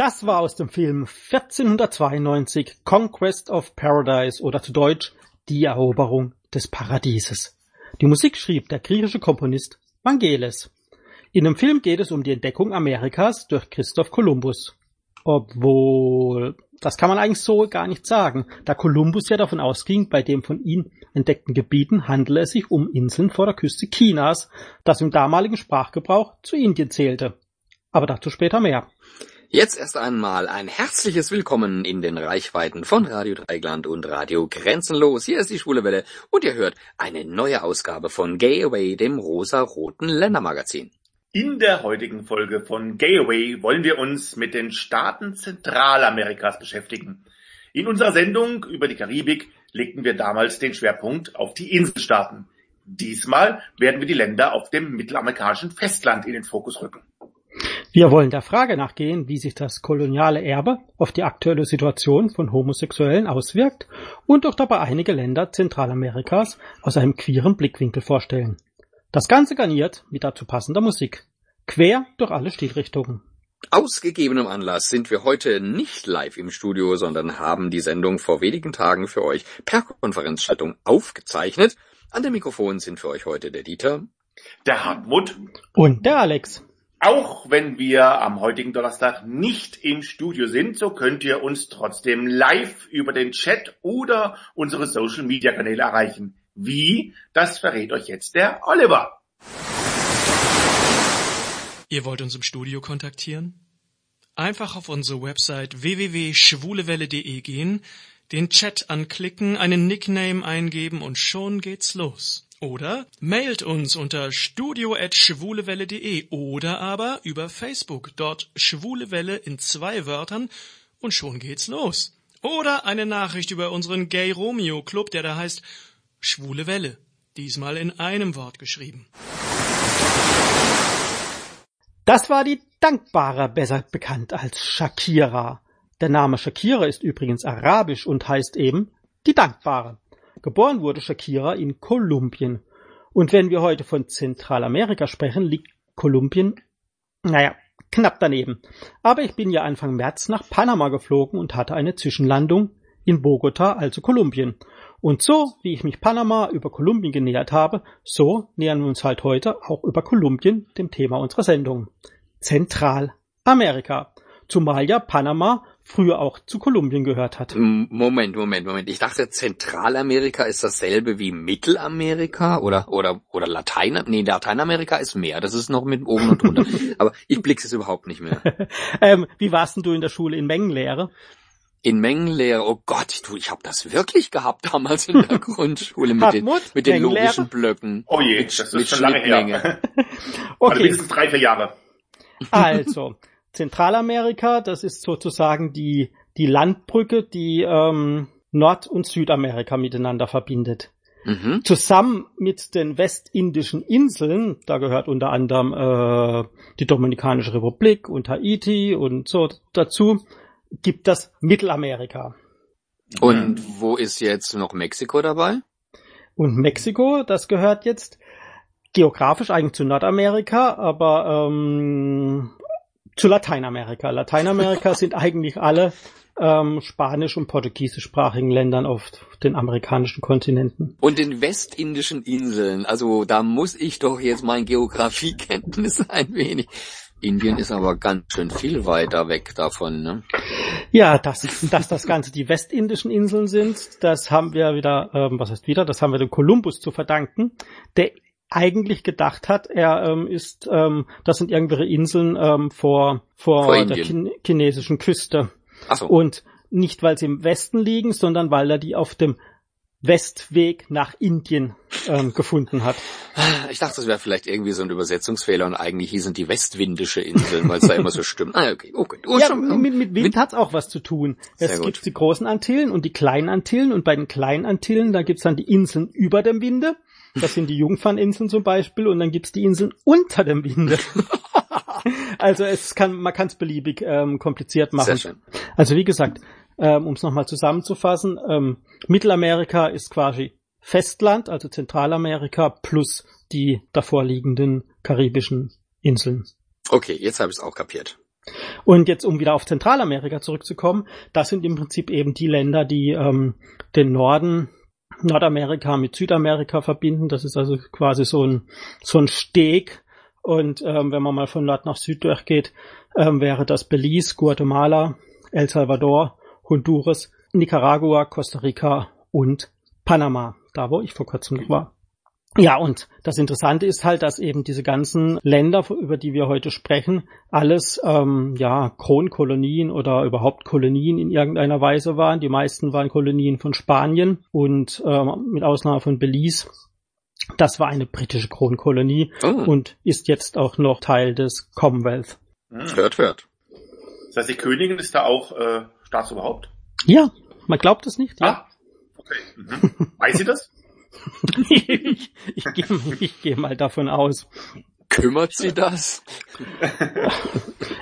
Das war aus dem Film 1492 Conquest of Paradise oder zu Deutsch Die Eroberung des Paradieses. Die Musik schrieb der griechische Komponist Vangelis. In dem Film geht es um die Entdeckung Amerikas durch Christoph Kolumbus. Obwohl, das kann man eigentlich so gar nicht sagen, da Kolumbus ja davon ausging, bei dem von ihm entdeckten Gebieten handele es sich um Inseln vor der Küste Chinas, das im damaligen Sprachgebrauch zu Indien zählte. Aber dazu später mehr. Jetzt erst einmal ein herzliches Willkommen in den Reichweiten von Radio Dreigland und Radio Grenzenlos. Hier ist die Schwule Welle und ihr hört eine neue Ausgabe von Gay Away, dem rosa-roten Ländermagazin. In der heutigen Folge von Gay Away wollen wir uns mit den Staaten Zentralamerikas beschäftigen. In unserer Sendung über die Karibik legten wir damals den Schwerpunkt auf die Inselstaaten. Diesmal werden wir die Länder auf dem mittelamerikanischen Festland in den Fokus rücken. Wir wollen der Frage nachgehen, wie sich das koloniale Erbe auf die aktuelle Situation von Homosexuellen auswirkt und auch dabei einige Länder Zentralamerikas aus einem queeren Blickwinkel vorstellen. Das Ganze garniert mit dazu passender Musik. Quer durch alle Stilrichtungen. Aus gegebenem Anlass sind wir heute nicht live im Studio, sondern haben die Sendung vor wenigen Tagen für euch per Konferenzschaltung aufgezeichnet. An dem Mikrofon sind für euch heute der Dieter, der Hartmut und der Alex. Auch wenn wir am heutigen Donnerstag nicht im Studio sind, so könnt ihr uns trotzdem live über den Chat oder unsere Social Media Kanäle erreichen. Wie? Das verrät euch jetzt der Oliver. Ihr wollt uns im Studio kontaktieren? Einfach auf unsere Website www.schwulewelle.de gehen, den Chat anklicken, einen Nickname eingeben und schon geht's los. Oder mailt uns unter studio.schwulewelle.de oder aber über Facebook, dort Schwulewelle in zwei Wörtern und schon geht's los. Oder eine Nachricht über unseren Gay Romeo Club, der da heißt Schwule Welle, diesmal in einem Wort geschrieben. Das war die Dankbare, besser bekannt als Shakira. Der Name Shakira ist übrigens arabisch und heißt eben die Dankbare. Geboren wurde Shakira in Kolumbien. Und wenn wir heute von Zentralamerika sprechen, liegt Kolumbien, naja, knapp daneben. Aber ich bin ja Anfang März nach Panama geflogen und hatte eine Zwischenlandung in Bogota, also Kolumbien. Und so, wie ich mich Panama über Kolumbien genähert habe, so nähern wir uns halt heute auch über Kolumbien dem Thema unserer Sendung. Zentralamerika. Zumal ja Panama früher auch zu Kolumbien gehört hat. Moment, Moment, Moment. Ich dachte, Zentralamerika ist dasselbe wie Mittelamerika oder oder oder Latein. Nee, Lateinamerika ist mehr. Das ist noch mit oben und drunter. Aber ich blick's es überhaupt nicht mehr. ähm, wie warst denn du in der Schule in Mengenlehre? In Mengenlehre, oh Gott, du, ich habe das wirklich gehabt damals in der Grundschule mit den, mit den logischen Blöcken. Oh je, mit, das ist schon lange her. okay. Also mindestens drei, vier Jahre. Also, Zentralamerika, das ist sozusagen die, die Landbrücke, die ähm, Nord- und Südamerika miteinander verbindet. Mhm. Zusammen mit den westindischen Inseln, da gehört unter anderem äh, die Dominikanische Republik und Haiti und so dazu, gibt das Mittelamerika. Und wo ist jetzt noch Mexiko dabei? Und Mexiko, das gehört jetzt geografisch eigentlich zu Nordamerika, aber ähm, zu Lateinamerika. Lateinamerika sind eigentlich alle ähm, spanisch- und portugiesischsprachigen Ländern auf den amerikanischen Kontinenten. Und den westindischen Inseln. Also da muss ich doch jetzt mein Geografiekenntnis ein wenig. Indien ist aber ganz schön viel weiter weg davon, ne? Ja, dass, dass das Ganze die westindischen Inseln sind, das haben wir wieder, ähm, was heißt wieder, das haben wir dem Kolumbus zu verdanken, der eigentlich gedacht hat, er ähm, ist, ähm, das sind irgendwelche Inseln ähm, vor, vor, vor der Ch chinesischen Küste. Ach so. Und nicht, weil sie im Westen liegen, sondern weil er die auf dem Westweg nach Indien ähm, gefunden hat. Ich dachte, das wäre vielleicht irgendwie so ein Übersetzungsfehler und eigentlich hießen die westwindische Inseln, weil es da immer so stimmt. Ah, okay, okay. Oh, ja, schon, mit, mit Wind hat's auch was zu tun. Es gut. gibt die großen Antillen und die kleinen Antillen und bei den kleinen Antillen, da gibt's dann die Inseln über dem Winde das sind die Jungferninseln zum Beispiel und dann gibt's die Inseln unter dem Winde. also es kann, man kann es beliebig ähm, kompliziert machen. Sehr schön. Also wie gesagt, ähm, um es nochmal zusammenzufassen, ähm, Mittelamerika ist quasi Festland, also Zentralamerika plus die davor liegenden karibischen Inseln. Okay, jetzt habe ich es auch kapiert. Und jetzt, um wieder auf Zentralamerika zurückzukommen, das sind im Prinzip eben die Länder, die ähm, den Norden Nordamerika mit Südamerika verbinden. Das ist also quasi so ein, so ein Steg. Und ähm, wenn man mal von Nord nach Süd durchgeht, ähm, wäre das Belize, Guatemala, El Salvador, Honduras, Nicaragua, Costa Rica und Panama, da wo ich vor kurzem noch war. Ja, und das Interessante ist halt, dass eben diese ganzen Länder, über die wir heute sprechen, alles ähm, ja Kronkolonien oder überhaupt Kolonien in irgendeiner Weise waren. Die meisten waren Kolonien von Spanien und ähm, mit Ausnahme von Belize. Das war eine britische Kronkolonie oh. und ist jetzt auch noch Teil des Commonwealth. Hm. Hört, hört. Das heißt, die Königin ist da auch äh, Staatsoberhaupt? Ja, man glaubt es nicht, ja. Ah, okay. Mhm. Weiß sie das? ich, ich gehe ich geh mal davon aus. Kümmert sie das?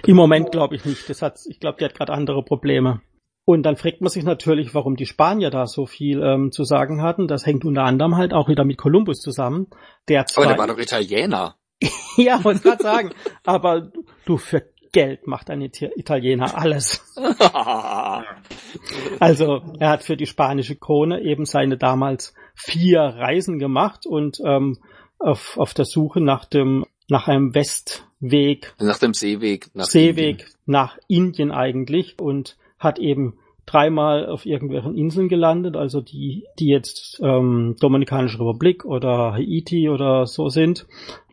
Im Moment glaube ich nicht. Das hat, ich glaube, die hat gerade andere Probleme. Und dann fragt man sich natürlich, warum die Spanier da so viel ähm, zu sagen hatten. Das hängt unter anderem halt auch wieder mit Kolumbus zusammen. Der zwar, Aber der war doch Italiener. ja, wollte gerade sagen. Aber du, für Geld macht ein Italiener alles. also er hat für die spanische Krone eben seine damals vier Reisen gemacht und ähm, auf, auf der Suche nach dem nach einem Westweg. Nach dem Seeweg. Nach Seeweg Indien. nach Indien eigentlich und hat eben dreimal auf irgendwelchen Inseln gelandet, also die, die jetzt ähm, Dominikanische Republik oder Haiti oder so sind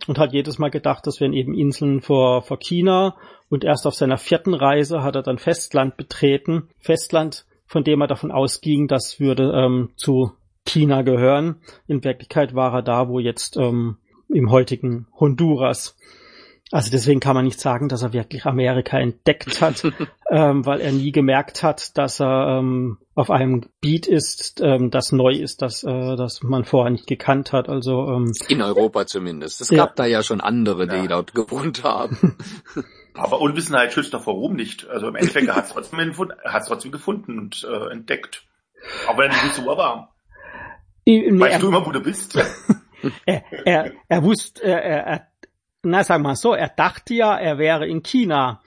und hat jedes Mal gedacht, das wären eben Inseln vor, vor China und erst auf seiner vierten Reise hat er dann Festland betreten. Festland, von dem er davon ausging, das würde ähm, zu China gehören. In Wirklichkeit war er da, wo jetzt ähm, im heutigen Honduras. Also deswegen kann man nicht sagen, dass er wirklich Amerika entdeckt hat, ähm, weil er nie gemerkt hat, dass er ähm, auf einem Gebiet ist, ähm, das neu ist, das, äh, das man vorher nicht gekannt hat. Also ähm, in Europa zumindest. Es gab da ja schon andere, die ja. dort gewohnt haben. Aber Unwissenheit schützt doch vor Ruhm nicht. Also im Endeffekt hat es trotzdem, trotzdem gefunden und äh, entdeckt. Auch wenn er nicht so war. Nee, weißt er, du immer, wo du bist? er, er, er wusste, er, er, na sag mal so, er dachte ja, er wäre in China.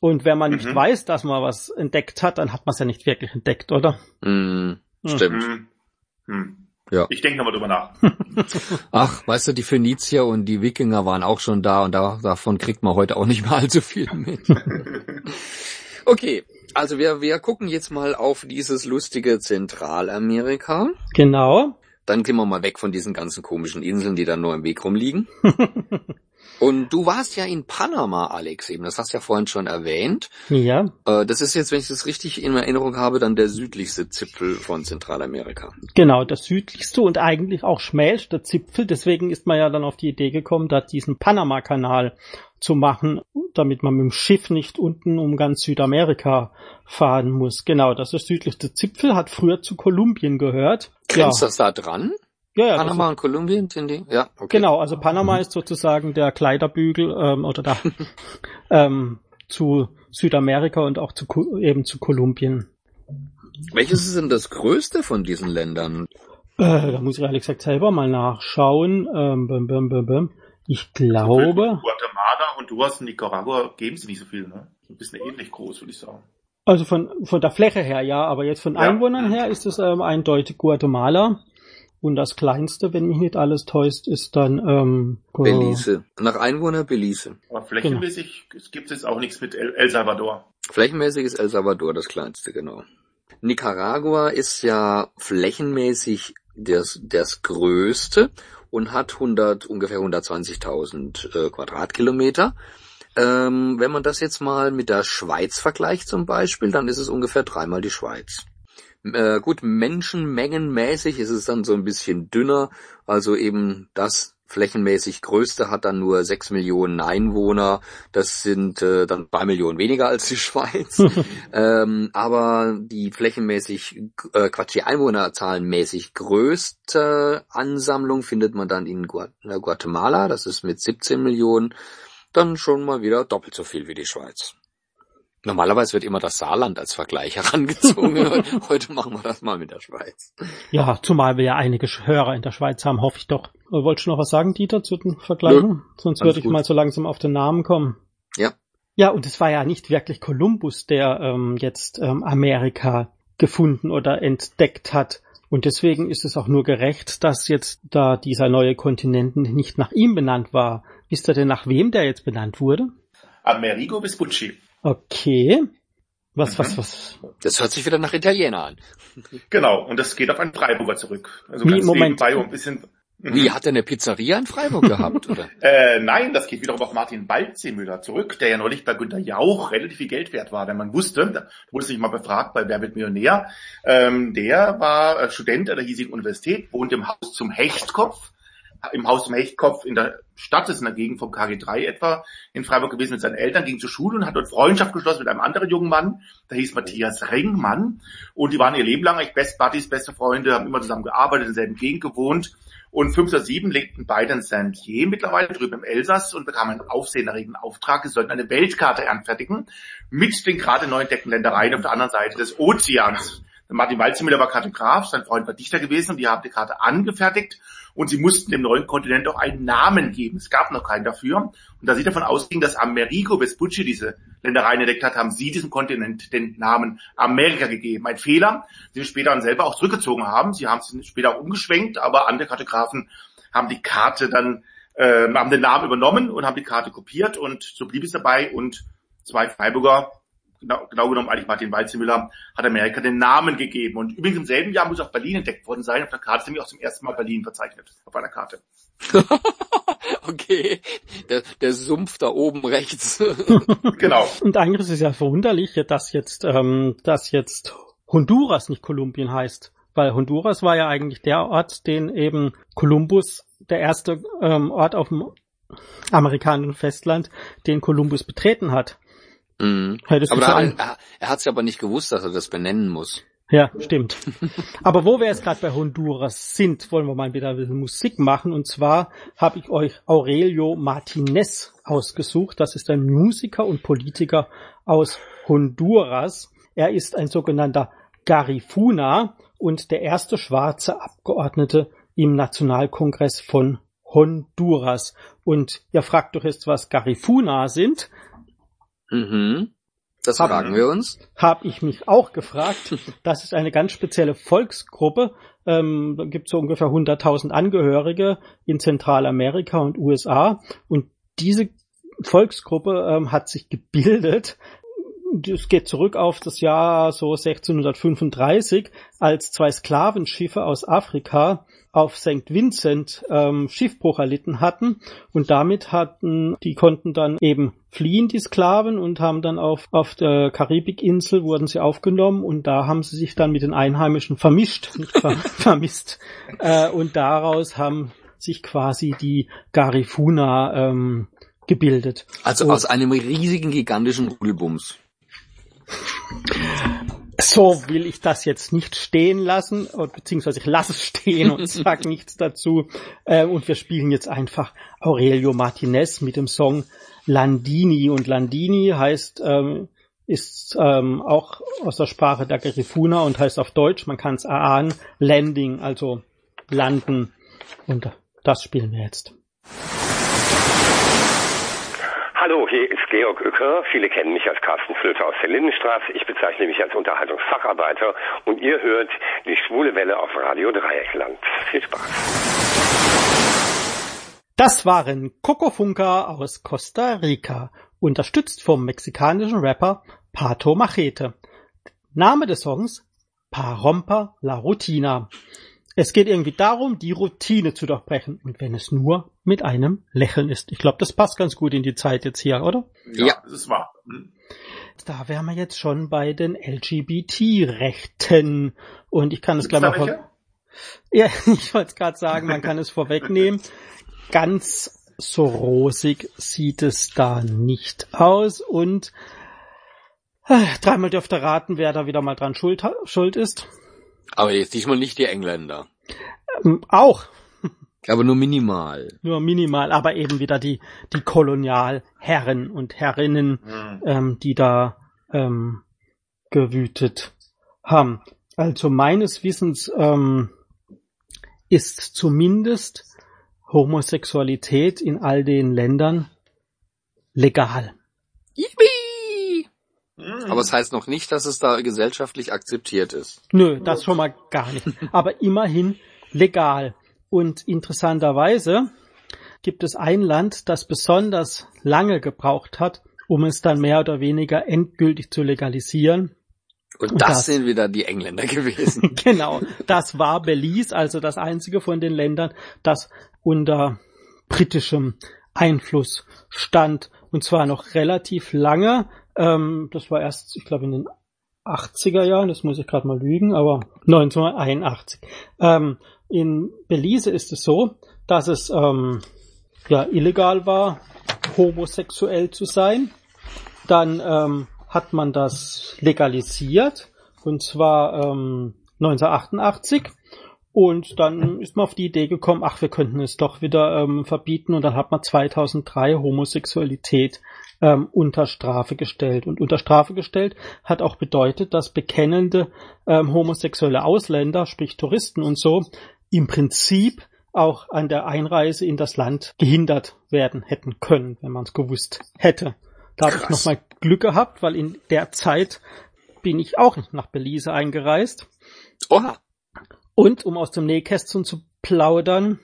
Und wenn man mhm. nicht weiß, dass man was entdeckt hat, dann hat man es ja nicht wirklich entdeckt, oder? Mm, stimmt. Mhm. Ja. Ich denke nochmal drüber nach. Ach, weißt du, die Phönizier und die Wikinger waren auch schon da und da, davon kriegt man heute auch nicht mehr allzu viel mit. okay, also wir, wir gucken jetzt mal auf dieses lustige Zentralamerika. Genau. Dann gehen wir mal weg von diesen ganzen komischen Inseln, die da nur im Weg rumliegen. Und du warst ja in Panama, Alex, eben. Das hast du ja vorhin schon erwähnt. Ja. Äh, das ist jetzt, wenn ich das richtig in Erinnerung habe, dann der südlichste Zipfel von Zentralamerika. Genau, der südlichste und eigentlich auch schmälste Zipfel. Deswegen ist man ja dann auf die Idee gekommen, da diesen Panama-Kanal zu machen, damit man mit dem Schiff nicht unten um ganz Südamerika fahren muss. Genau, das ist der südlichste Zipfel, hat früher zu Kolumbien gehört. Grenzt ja. das da dran? Ja, ja, Panama und Kolumbien, sind die? Ja, okay. Genau, also Panama mhm. ist sozusagen der Kleiderbügel ähm, oder da ähm, zu Südamerika und auch zu eben zu Kolumbien. Welches ist denn das größte von diesen Ländern? Äh, da muss ich ehrlich gesagt selber mal nachschauen. Ähm, bim, bim, bim, bim. Ich glaube. Guatemala und du hast in Nicaragua geben sie nicht so viel, ne? Ein bisschen ähnlich groß, würde ich sagen. Also von, von der Fläche her ja, aber jetzt von ja. Einwohnern her ist es ähm, eindeutig Guatemala. Und das kleinste, wenn mich nicht alles täuscht, ist dann ähm, Belize. Nach Einwohner Belize. Aber flächenmäßig genau. gibt es jetzt auch nichts mit El, El Salvador. Flächenmäßig ist El Salvador das kleinste, genau. Nicaragua ist ja flächenmäßig das, das größte und hat 100, ungefähr 120.000 äh, Quadratkilometer. Ähm, wenn man das jetzt mal mit der Schweiz vergleicht zum Beispiel, dann ist es ungefähr dreimal die Schweiz. Äh, gut, menschenmengenmäßig ist es dann so ein bisschen dünner, also eben das flächenmäßig größte hat dann nur sechs Millionen Einwohner. Das sind äh, dann zwei Millionen weniger als die Schweiz. ähm, aber die flächenmäßig, äh, Quatsch, die Einwohnerzahlenmäßig größte Ansammlung findet man dann in Guatemala. Das ist mit 17 Millionen dann schon mal wieder doppelt so viel wie die Schweiz. Normalerweise wird immer das Saarland als Vergleich herangezogen. Heute machen wir das mal mit der Schweiz. Ja, zumal wir ja einige Hörer in der Schweiz haben, hoffe ich doch. Wolltest du noch was sagen, Dieter, zu den Vergleichen? Nö, Sonst würde ich gut. mal so langsam auf den Namen kommen. Ja. Ja, und es war ja nicht wirklich Kolumbus, der ähm, jetzt ähm, Amerika gefunden oder entdeckt hat. Und deswegen ist es auch nur gerecht, dass jetzt da dieser neue Kontinent nicht nach ihm benannt war. Wisst ihr denn, nach wem der jetzt benannt wurde? Amerigo Vespucci. Okay. Was, Mhm. was, was? Das hört sich wieder nach Italiener an. Genau, und das geht auf einen Freiburger zurück. Also Wie, ganz Moment. nebenbei, ein bisschen... Mhm. Wie, hat er eine Pizzeria in Freiburg gehabt, oder? Äh, nein, das geht wiederum auf Martin Balzemüller zurück, der ja neulich bei Günter Jauch relativ viel Geld wert war, denn man wusste, da wurde sich mal befragt bei Wer wird Millionär, ähm, der war äh, Student an der hiesigen Universität, wohnt im Haus zum Hechtkopf, im Haus zum Hechtkopf in der Stadt, das ist in der Gegend vom KG3 etwa, in Freiburg gewesen mit seinen Eltern, ging zur Schule und hat dort Freundschaft geschlossen mit einem anderen jungen Mann, der hieß Matthias Ringmann und die waren ihr Leben lang echt Best Buddies, beste Freunde, haben immer zusammen gearbeitet, in derselben Gegend gewohnt und 507 legten beide in Saint-Lier mittlerweile drüben im Elsass und bekamen einen aufsehenerregenden Auftrag. Sie sollten eine Weltkarte anfertigen mit den gerade neu entdeckten Ländereien auf der anderen Seite des Ozeans. Martin Walzemüller war Kartograf, sein Freund war Dichter gewesen und die haben die Karte angefertigt und sie mussten dem neuen Kontinent auch einen Namen geben. Es gab noch keinen dafür. Und da sie davon ausging, dass Amerigo Vespucci diese Ländereien entdeckt hat, haben sie diesem Kontinent den Namen Amerika gegeben. Ein Fehler, den sie später dann selber auch zurückgezogen haben. Sie haben es später auch umgeschwenkt, aber andere Kartografen haben die Karte dann, äh, haben den Namen übernommen und haben die Karte kopiert und so blieb es dabei und zwei Freiburger genau, genau genommen eigentlich Martin Walzemüller, hat Amerika den Namen gegeben. Und übrigens im selben Jahr muss auch Berlin entdeckt worden sein. Auf der Karte ist nämlich auch zum ersten Mal Berlin verzeichnet. Auf einer Karte. Okay, der, der Sumpf da oben rechts. Genau. Und eigentlich ist es ja verwunderlich, dass jetzt, ähm, dass jetzt Honduras nicht Kolumbien heißt. Weil Honduras war ja eigentlich der Ort, den eben Kolumbus, der erste ähm, Ort auf dem amerikanischen Festland, den Kolumbus betreten hat. Mhm. Hättest Aber da, er, er hat es aber nicht gewusst, dass er das benennen muss. Ja, stimmt. Aber wo wir jetzt gerade bei Honduras sind, wollen wir mal wieder ein bisschen Musik machen. Und zwar habe ich euch Aurelio Martinez ausgesucht. Das ist ein Musiker und Politiker aus Honduras. Er ist ein sogenannter Garifuna und der erste schwarze Abgeordnete im Nationalkongress von Honduras. Und ihr fragt doch jetzt, was Garifuna sind. Mhm. Das Hab- fragen wir uns. habe ich mich auch gefragt. Das ist eine ganz spezielle Volksgruppe. Ähm, da gibt es so ungefähr 100.000 Angehörige in Zentralamerika und USA. Und diese Volksgruppe ähm, hat sich gebildet. Es geht zurück auf das Jahr so 1635, als zwei Sklavenschiffe aus Afrika auf St. Vincent ähm, Schiffbruch erlitten hatten und damit hatten, die konnten dann eben fliehen, die Sklaven, und haben dann auf, auf der Karibikinsel wurden sie aufgenommen und da haben sie sich dann mit den Einheimischen vermischt, nicht ver vermisst. Äh, und daraus haben sich quasi die Garifuna ähm, gebildet. Also Oh. aus einem riesigen, gigantischen Rudelbums. So will ich das jetzt nicht stehen lassen, beziehungsweise ich lasse es stehen und sage nichts dazu. Äh, und wir spielen jetzt einfach Aurelio Martinez mit dem Song Landini. Und Landini heißt, ähm, ist ähm, auch aus der Sprache der Garifuna und heißt auf Deutsch, man kann es erahnen, Landing, also landen. Und das spielen wir jetzt. Hallo, hier ist Georg Uecker. Viele kennen mich als Carsten Flöter aus der Lindenstraße. Ich bezeichne mich als Unterhaltungsfacharbeiter und ihr hört die schwule Welle auf Radio Dreieckland. Viel Spaß. Das waren Coco Funka aus Costa Rica, unterstützt vom mexikanischen Rapper Pato Machete. Name des Songs Parompa la Rutina. Es geht irgendwie darum, die Routine zu durchbrechen und wenn es nur mit einem Lächeln ist. Ich glaube, das passt ganz gut in die Zeit jetzt hier, oder? Ja. Das ist wahr. Hm. Da wären wir jetzt schon bei den LGBT-Rechten und ich kann es gleich mal vor Ja, ich wollte es gerade sagen, man kann es vorwegnehmen. Ganz so rosig sieht es da nicht aus und äh, dreimal dürft ihr raten, wer da wieder mal dran schuld, schuld ist. Aber jetzt diesmal nicht die Engländer. Ähm, auch, Aber nur minimal. nur minimal, aber eben wieder die, die Kolonialherren und Herrinnen, Hm. ähm, die da ähm, gewütet haben. Also meines Wissens ähm, ist zumindest Homosexualität in all den Ländern legal. Yippie! Aber es heißt noch nicht, dass es da gesellschaftlich akzeptiert ist. Nö, das schon mal gar nicht. Aber immerhin legal. Und interessanterweise gibt es ein Land, das besonders lange gebraucht hat, um es dann mehr oder weniger endgültig zu legalisieren. Und, Und das, das- sind wieder die Engländer gewesen. Genau, das war Belize, also das einzige von den Ländern, das unter britischem Einfluss stand. Und zwar noch relativ lange. Ähm, das war erst, ich glaube, in den 80er Jahren, das muss ich gerade mal lügen, aber 1981. Ähm, in Belize ist es so, dass es ähm, ja illegal war, homosexuell zu sein. Dann ähm, hat man das legalisiert und zwar ähm, 1988 und dann ist man auf die Idee gekommen, ach, wir könnten es doch wieder ähm, verbieten und dann hat man 2003 Homosexualität ähm, unter Strafe gestellt. Und unter Strafe gestellt hat auch bedeutet, dass bekennende ähm, homosexuelle Ausländer, sprich Touristen und so, im Prinzip auch an der Einreise in das Land gehindert werden hätten können, wenn man es gewusst hätte. Da habe ich nochmal Glück gehabt, weil in der Zeit bin ich auch nach Belize eingereist. Oha. Und um aus dem Nähkästchen zu plaudern,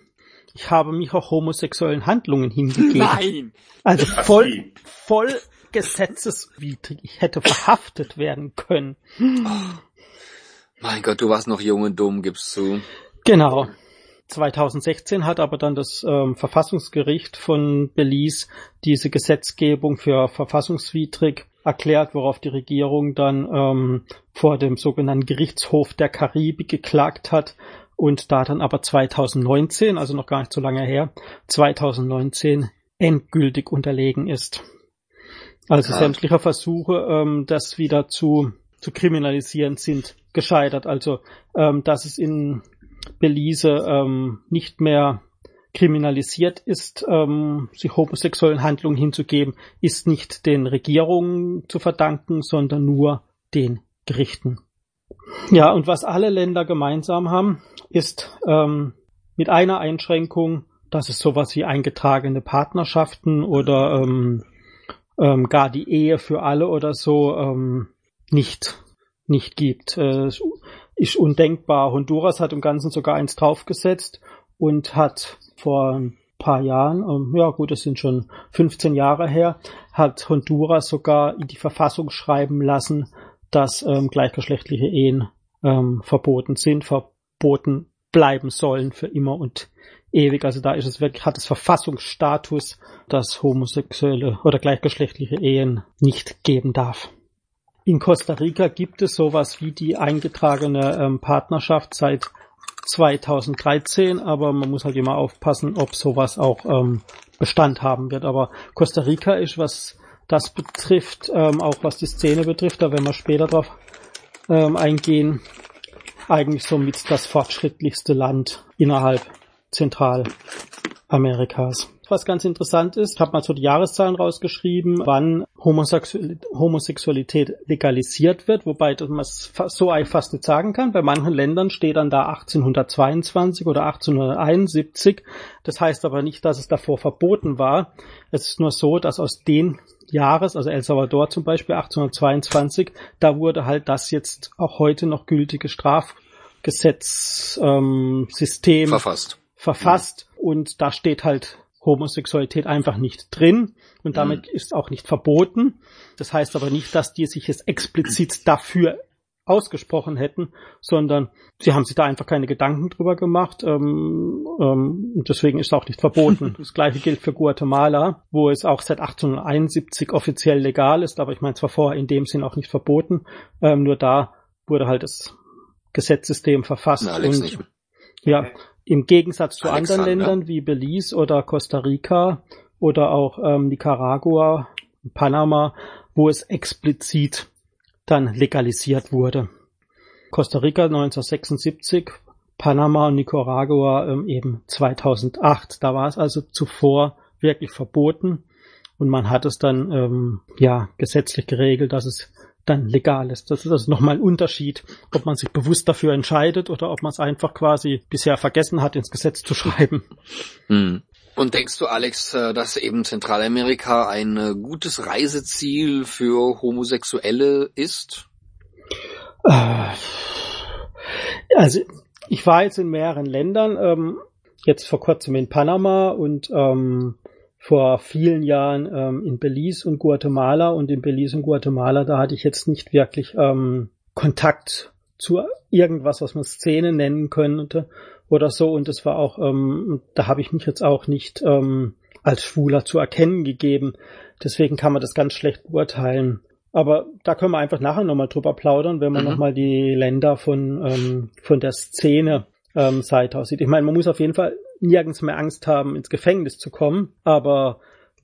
ich habe mich auch homosexuellen Handlungen hingegeben. Nein. Also voll, voll gesetzeswidrig. Ich hätte verhaftet werden können. Mein Gott, du warst noch jung und dumm, gibst zu. Genau. 2016 hat aber dann das ähm, Verfassungsgericht von Belize diese Gesetzgebung für verfassungswidrig erklärt, worauf die Regierung dann ähm, vor dem sogenannten Gerichtshof der Karibik geklagt hat und da dann aber 2019, also noch gar nicht so lange her, 2019 endgültig unterlegen ist. Also Ja. sämtliche Versuche, ähm, das wieder zu, zu kriminalisieren, sind gescheitert. Also, ähm, dass es in Belize ähm, nicht mehr kriminalisiert ist, ähm, sich homosexuellen Handlungen hinzugeben, ist nicht den Regierungen zu verdanken, sondern nur den Gerichten. Ja, und was alle Länder gemeinsam haben, ist ähm, mit einer Einschränkung, dass es sowas wie eingetragene Partnerschaften oder ähm, ähm, gar die Ehe für alle oder so ähm, nicht nicht gibt. Äh, ist undenkbar. Honduras hat im Ganzen sogar eins draufgesetzt und hat vor ein paar Jahren, ähm, ja gut, das sind schon 15 Jahre her, hat Honduras sogar in die Verfassung schreiben lassen, dass ähm, gleichgeschlechtliche Ehen ähm, verboten sind, verboten bleiben sollen für immer und ewig. Also da ist es wirklich, hat es Verfassungsstatus, dass homosexuelle oder gleichgeschlechtliche Ehen nicht geben darf. In Costa Rica gibt es sowas wie die eingetragene ähm, Partnerschaft seit 2013, aber man muss halt immer aufpassen, ob sowas auch ähm, Bestand haben wird. Aber Costa Rica ist, was das betrifft, ähm, auch was die Szene betrifft, da werden wir später drauf ähm, eingehen, eigentlich somit das fortschrittlichste Land innerhalb Zentralamerikas. Was ganz interessant ist, ich habe mal so die Jahreszahlen rausgeschrieben, wann Homosexualität, legalisiert wird, wobei man es so einfach fast nicht sagen kann. Bei manchen Ländern steht dann da 1822 oder 1871. Das heißt aber nicht, dass es davor verboten war. Es ist nur so, dass aus den Jahres, also El Salvador zum Beispiel 1822, da wurde halt das jetzt auch heute noch gültige Strafgesetz ähm, System Verfasst. verfasst und da steht halt Homosexualität einfach nicht drin und damit ist auch nicht verboten. Das heißt aber nicht, dass die sich jetzt explizit dafür ausgesprochen hätten, sondern sie haben sich da einfach keine Gedanken drüber gemacht. Ähm, ähm, und deswegen ist es auch nicht verboten. Das gleiche gilt für Guatemala, wo es auch seit 1871 offiziell legal ist, aber ich meine zwar vorher in dem Sinn auch nicht verboten, ähm, nur da wurde halt das Gesetzessystem verfasst Na, und ja, im Gegensatz zu Alexander. anderen Ländern wie Belize oder Costa Rica oder auch ähm, Nicaragua, Panama, wo es explizit dann legalisiert wurde. Costa Rica 1976, Panama und Nicaragua ähm, eben 2008. Da war es also zuvor wirklich verboten und man hat es dann ähm, ja gesetzlich geregelt, dass es dann legal ist. Das ist also nochmal ein Unterschied, ob man sich bewusst dafür entscheidet oder ob man es einfach quasi bisher vergessen hat, ins Gesetz zu schreiben. Hm. Und denkst du, Alex, äh, dass eben Zentralamerika ein äh, gutes Reiseziel für Homosexuelle ist? Äh, also ich war jetzt in mehreren Ländern, ähm, jetzt vor kurzem in Panama und ähm, vor vielen Jahren ähm, in Belize und Guatemala und in Belize und Guatemala, da hatte ich jetzt nicht wirklich ähm, Kontakt zu irgendwas, was man Szene nennen könnte oder so. Und das war auch, ähm, da habe ich mich jetzt auch nicht ähm, als Schwuler zu erkennen gegeben. Deswegen kann man das ganz schlecht beurteilen. Aber da können wir einfach nachher nochmal drüber plaudern, wenn man mhm. nochmal die Länder von, ähm, von der Szene ähm, Seite aussieht. Ich meine, man muss auf jeden Fall nirgends mehr Angst haben, ins Gefängnis zu kommen, aber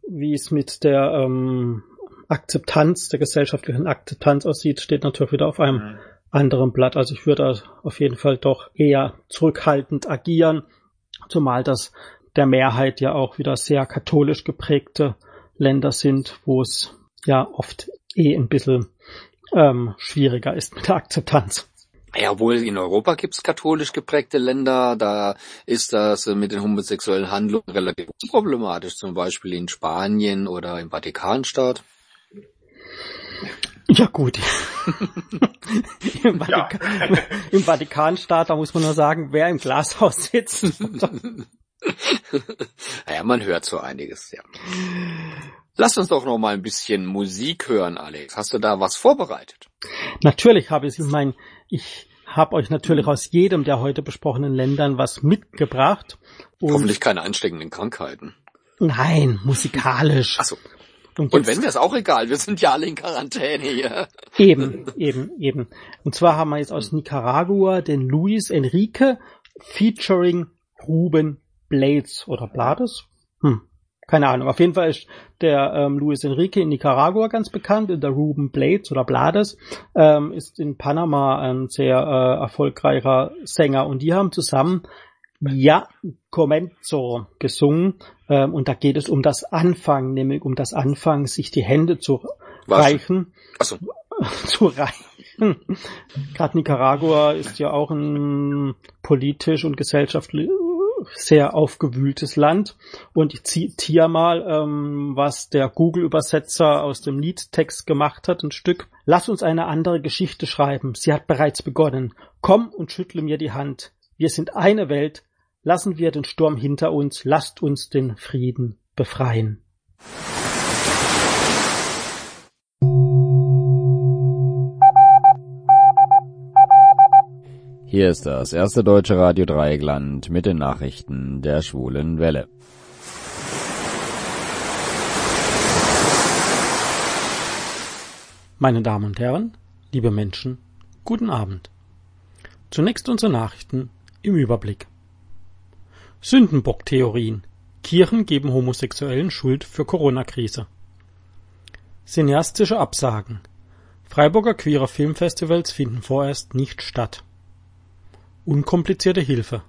wie es mit der ähm, Akzeptanz, der gesellschaftlichen Akzeptanz aussieht, steht natürlich wieder auf einem mhm. anderen Blatt. Also ich würde auf jeden Fall doch eher zurückhaltend agieren, zumal das der Mehrheit ja auch wieder sehr katholisch geprägte Länder sind, wo es ja oft eh ein bisschen ähm, schwieriger ist mit der Akzeptanz. Ja, wohl in Europa gibt's katholisch geprägte Länder, da ist das mit den homosexuellen Handlungen relativ problematisch, zum Beispiel in Spanien oder im Vatikanstaat. Ja gut. Im, Vatika ja. Im, Vatikanstaat, da muss man nur sagen, wer im Glashaus sitzt. naja, man hört so einiges, ja. Lass uns doch noch mal ein bisschen Musik hören, Alex. Hast du da was vorbereitet? Natürlich habe ich. Ich meine, ich habe euch natürlich aus jedem der heute besprochenen Ländern was mitgebracht. Hoffentlich keine ansteckenden Krankheiten. Nein, musikalisch. Ach so. Und, und wenn, wäre auch egal. Wir sind ja alle in Quarantäne hier. Eben, eben, eben. Und zwar haben wir jetzt aus Nicaragua den Luis Enrique featuring Ruben Blades oder Blades. Hm, keine Ahnung. Auf jeden Fall ist der ähm, Luis Enrique in Nicaragua ganz bekannt. Der Ruben Blades oder Blades ähm, ist in Panama ein sehr äh, erfolgreicher Sänger. Und die haben zusammen Ja Comenzo gesungen. Ähm, und da geht es um das Anfangen, nämlich um das Anfangen, sich die Hände zu Was? reichen. Achso. zu reichen. Gerade Nicaragua ist ja auch ein politisch und gesellschaftlich sehr aufgewühltes Land. Und ich zitiere mal, ähm, was der Google-Übersetzer aus dem Liedtext gemacht hat, ein Stück. Lass uns eine andere Geschichte schreiben. Sie hat bereits begonnen. Komm und schüttle mir die Hand. Wir sind eine Welt. Lassen wir den Sturm hinter uns. Lasst uns den Frieden befreien. Hier ist das erste deutsche Radio Dreieckland mit den Nachrichten der schwulen Welle. Meine Damen und Herren, liebe Menschen, guten Abend. Zunächst unsere Nachrichten im Überblick. Sündenbock-Theorien. Kirchen geben Homosexuellen Schuld für Corona-Krise. Cineastische Absagen. Freiburger queerer Filmfestivals finden vorerst nicht statt. Unkomplizierte Hilfe.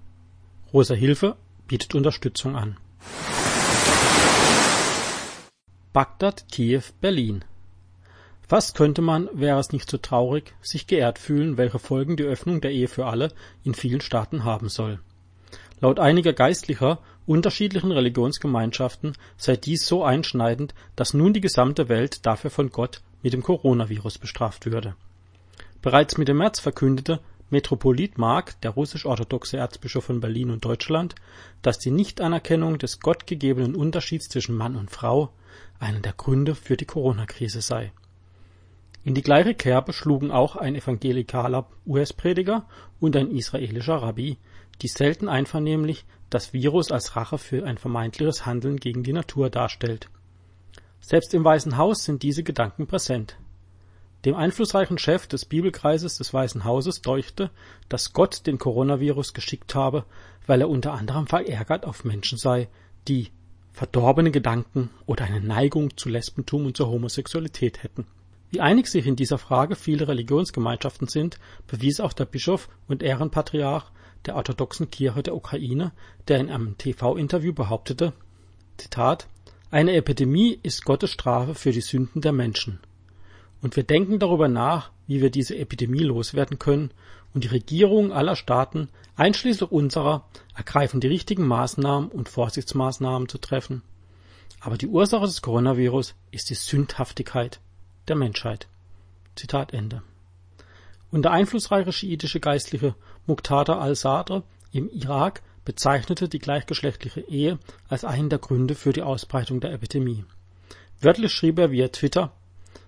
Rosa Hilfe bietet Unterstützung an. Bagdad, Kiew, Berlin. Fast könnte man, wäre es nicht so traurig, sich geehrt fühlen, welche Folgen die Öffnung der Ehe für alle in vielen Staaten haben soll. Laut einiger Geistlicher unterschiedlichen Religionsgemeinschaften sei dies so einschneidend, dass nun die gesamte Welt dafür von Gott mit dem Coronavirus bestraft würde. Bereits Mitte März verkündete Metropolit Mark, der russisch-orthodoxe Erzbischof von Berlin und Deutschland, dass die Nichtanerkennung des gottgegebenen Unterschieds zwischen Mann und Frau einer der Gründe für die Corona-Krise sei. In die gleiche Kerbe schlugen auch ein evangelikaler US-Prediger und ein israelischer Rabbi, die selten einvernehmlich das Virus als Rache für ein vermeintliches Handeln gegen die Natur darstellt. Selbst im Weißen Haus sind diese Gedanken präsent dem einflussreichen Chef des Bibelkreises des Weißen Hauses deuchte, dass Gott den Coronavirus geschickt habe, weil er unter anderem verärgert auf Menschen sei, die verdorbene Gedanken oder eine Neigung zu Lesbentum und zur Homosexualität hätten. Wie einig sich in dieser Frage viele Religionsgemeinschaften sind, bewies auch der Bischof und Ehrenpatriarch der orthodoxen Kirche der Ukraine, der in einem TV-Interview behauptete, Zitat, eine Epidemie ist Gottes Strafe für die Sünden der Menschen. Und wir denken darüber nach, wie wir diese Epidemie loswerden können und die Regierungen aller Staaten, einschließlich unserer, ergreifen die richtigen Maßnahmen und Vorsichtsmaßnahmen zu treffen. Aber die Ursache des Coronavirus ist die Sündhaftigkeit der Menschheit. Zitat Ende. Und der einflussreiche schiitische Geistliche Muqtada al-Sadr im Irak bezeichnete die gleichgeschlechtliche Ehe als einen der Gründe für die Ausbreitung der Epidemie. Wörtlich schrieb er via Twitter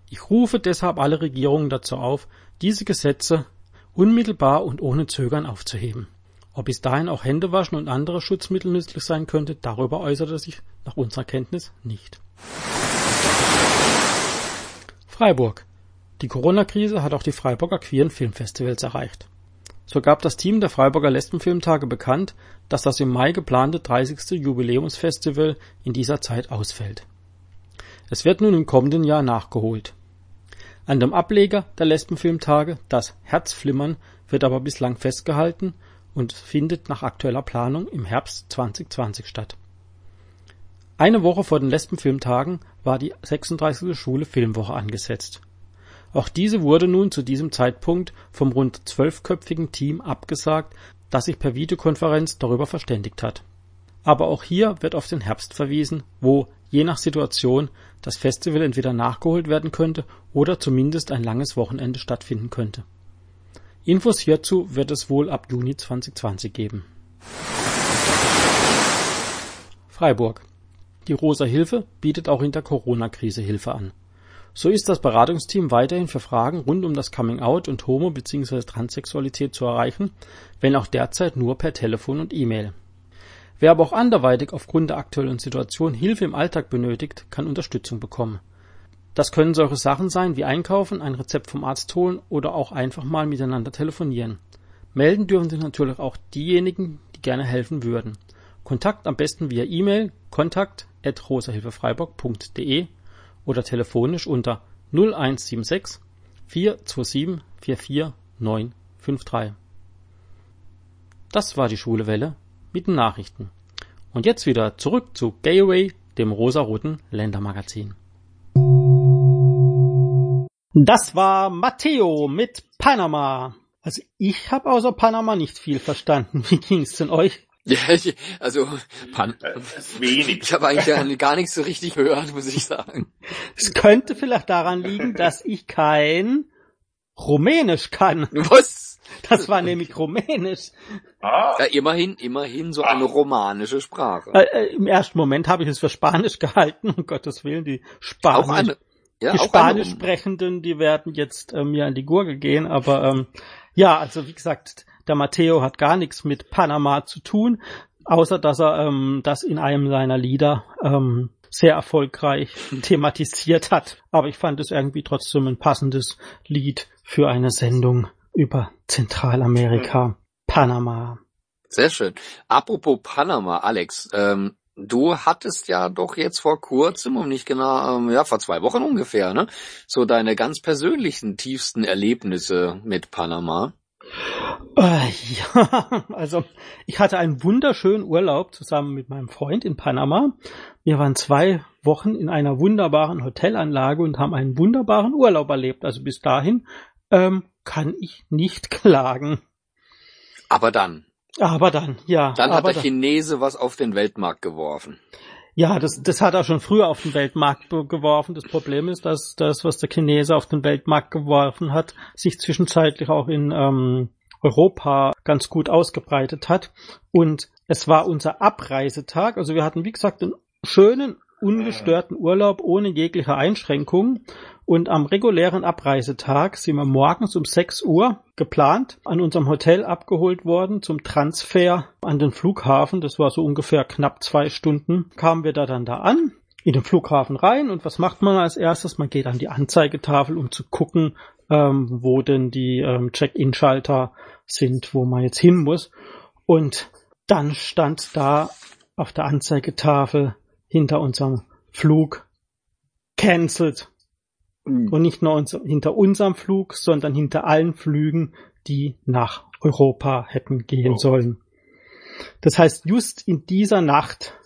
Ich rufe deshalb alle Regierungen dazu auf, diese Gesetze unmittelbar und ohne Zögern aufzuheben. Ob bis dahin auch Händewaschen und andere Schutzmittel nützlich sein könnte, darüber äußerte er sich nach unserer Kenntnis nicht. Freiburg. Die Corona-Krise hat auch die Freiburger Queeren Filmfestivals erreicht. So gab das Team der Freiburger Lesbenfilmtage bekannt, dass das im Mai geplante 30. Jubiläumsfestival in dieser Zeit ausfällt. Es wird nun im kommenden Jahr nachgeholt. An dem Ableger der Lesbenfilmtage, das Herzflimmern, wird aber bislang festgehalten und findet nach aktueller Planung im Herbst 2020 statt. Eine Woche vor den Lesbenfilmtagen war die 36. Schwule Filmwoche angesetzt. Auch diese wurde nun zu diesem Zeitpunkt vom rund zwölfköpfigen Team abgesagt, das sich per Videokonferenz darüber verständigt hat. Aber auch hier wird auf den Herbst verwiesen, wo, je nach Situation, das Festival entweder nachgeholt werden könnte oder zumindest ein langes Wochenende stattfinden könnte. Infos hierzu wird es wohl ab Juni 2020 geben. Freiburg. Die Rosa Hilfe bietet auch in der Corona-Krise Hilfe an. So ist das Beratungsteam weiterhin für Fragen rund um das Coming-out und Homo- bzw. Transsexualität zu erreichen, wenn auch derzeit nur per Telefon und E-Mail. Wer aber auch anderweitig aufgrund der aktuellen Situation Hilfe im Alltag benötigt, kann Unterstützung bekommen. Das können solche Sachen sein wie einkaufen, ein Rezept vom Arzt holen oder auch einfach mal miteinander telefonieren. Melden dürfen sich natürlich auch diejenigen, die gerne helfen würden. Kontakt am besten via E-Mail kontakt@rosahilfefreiburg.de oder telefonisch unter 0176 427 44953. Das war die Schwule Welle mit den Nachrichten. Und jetzt wieder zurück zu Gayaway, dem rosaroten Ländermagazin. Das war Matteo mit Panama. Also ich habe außer Panama nicht viel verstanden. Wie ging's denn euch? Ja, ich, also Pan Äh, wenig. ich habe eigentlich gar, gar nichts so richtig gehört, muss ich sagen. Es könnte vielleicht daran liegen, dass ich kein Rumänisch kann. Was? Das war nämlich Rumänisch. Ah, Ja, immerhin, immerhin so eine romanische Sprache. Äh, äh, Im ersten Moment habe ich es für Spanisch gehalten, um Gottes Willen, die Spanisch, auch eine, ja, die Spanisch Sprechenden, die werden jetzt äh, mir an die Gurgel gehen, aber ähm, ja, also wie gesagt, der Matteo hat gar nichts mit Panama zu tun, außer dass er ähm, das in einem seiner Lieder ähm, sehr erfolgreich thematisiert hat. Aber ich fand es irgendwie trotzdem ein passendes Lied für eine Sendung über Zentralamerika, Panama. Sehr schön. Apropos Panama, Alex, ähm, du hattest ja doch jetzt vor kurzem, um nicht genau, ähm, ja, vor zwei Wochen ungefähr, ne, so deine ganz persönlichen, tiefsten Erlebnisse mit Panama. Äh, ja, also ich hatte einen wunderschönen Urlaub zusammen mit meinem Freund in Panama. Wir waren zwei Wochen in einer wunderbaren Hotelanlage und haben einen wunderbaren Urlaub erlebt. Also bis dahin ähm, kann ich nicht klagen. Aber dann, Aber dann, ja. dann hat der Chinese was auf den Weltmarkt geworfen. Ja, das, das hat er schon früher auf den Weltmarkt geworfen. Das Problem ist, dass das, was der Chinese auf den Weltmarkt geworfen hat, sich zwischenzeitlich auch in ähm, Europa ganz gut ausgebreitet hat. Und es war unser Abreisetag. Also wir hatten, wie gesagt, einen schönen, ungestörten Urlaub ohne jegliche Einschränkungen. Und am regulären Abreisetag sind wir morgens um 6 Uhr geplant an unserem Hotel abgeholt worden zum Transfer an den Flughafen. Das war so ungefähr knapp zwei Stunden. Kamen wir da dann da an, in den Flughafen rein. Und was macht man als erstes? Man geht an die Anzeigetafel, um zu gucken, ähm, wo denn die ähm, Check-in-Schalter sind, wo man jetzt hin muss. Und dann stand da auf der Anzeigetafel hinter unserem Flug cancelled. Und nicht nur uns, hinter unserem Flug, sondern hinter allen Flügen, die nach Europa hätten gehen Oh. sollen. Das heißt, just in dieser Nacht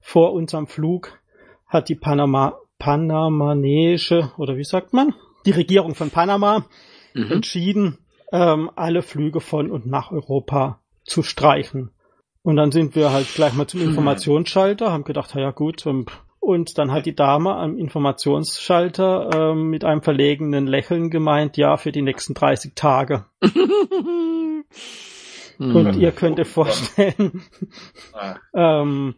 vor unserem Flug hat die Panama, panamanesische, oder wie sagt man? die Regierung von Panama Mhm. entschieden, ähm, alle Flüge von und nach Europa zu streichen. Und dann sind wir halt gleich mal zum Hm. Informationsschalter, haben gedacht, ja gut, ähm, und dann hat die Dame am Informationsschalter ähm, mit einem verlegenen Lächeln gemeint, ja, für die nächsten 30 Tage. Und Hm. ihr könnt euch vorstellen, Ah, ähm,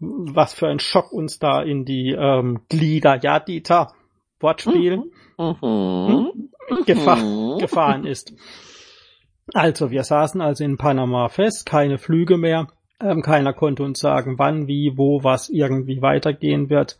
was für ein Schock uns da in die ähm, Glieder, ja, Dieter, Wortspiel, Mhm. gefa Mhm. gefahren ist. Also, wir saßen also in Panama fest, keine Flüge mehr, ähm, keiner konnte uns sagen, wann, wie, wo, was irgendwie weitergehen wird.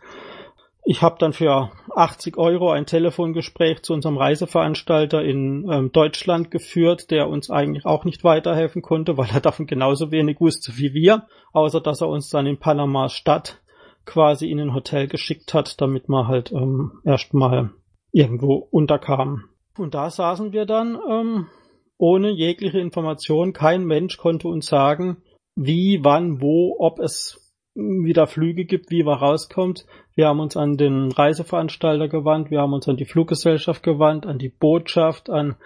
Ich habe dann für 80 Euro ein Telefongespräch zu unserem Reiseveranstalter in ähm, Deutschland geführt, der uns eigentlich auch nicht weiterhelfen konnte, weil er davon genauso wenig wusste wie wir, außer dass er uns dann in Panama Stadt quasi in ein Hotel geschickt hat, damit wir halt ähm, erstmal irgendwo unterkamen. Und da saßen wir dann ähm, ohne jegliche Information. Kein Mensch konnte uns sagen, wie, wann, wo, ob es wieder Flüge gibt, wie man rauskommt. Wir haben uns an den Reiseveranstalter gewandt, wir haben uns an die Fluggesellschaft gewandt, an die Botschaft, an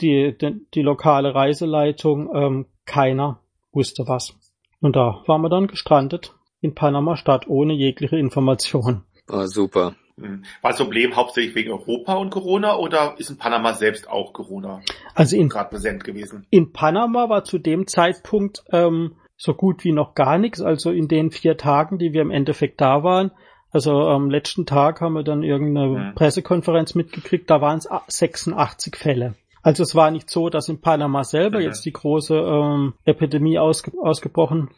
die, die, die lokale Reiseleitung. Ähm, keiner wusste was. Und da waren wir dann gestrandet in Panama Stadt ohne jegliche Information. Ah, super. hm. War das Problem hauptsächlich wegen Europa und Corona oder ist in Panama selbst auch Corona Also in gerade präsent gewesen? In Panama war zu dem Zeitpunkt ähm, so gut wie noch gar nichts. Also in den vier Tagen, die wir im Endeffekt da waren. Also am letzten Tag haben wir dann irgendeine Mhm. Pressekonferenz mitgekriegt, da waren es 86 Fälle. Also es war nicht so, dass in Panama selber Mhm. jetzt die große ähm, Epidemie ausge Wäre? ausgebrochen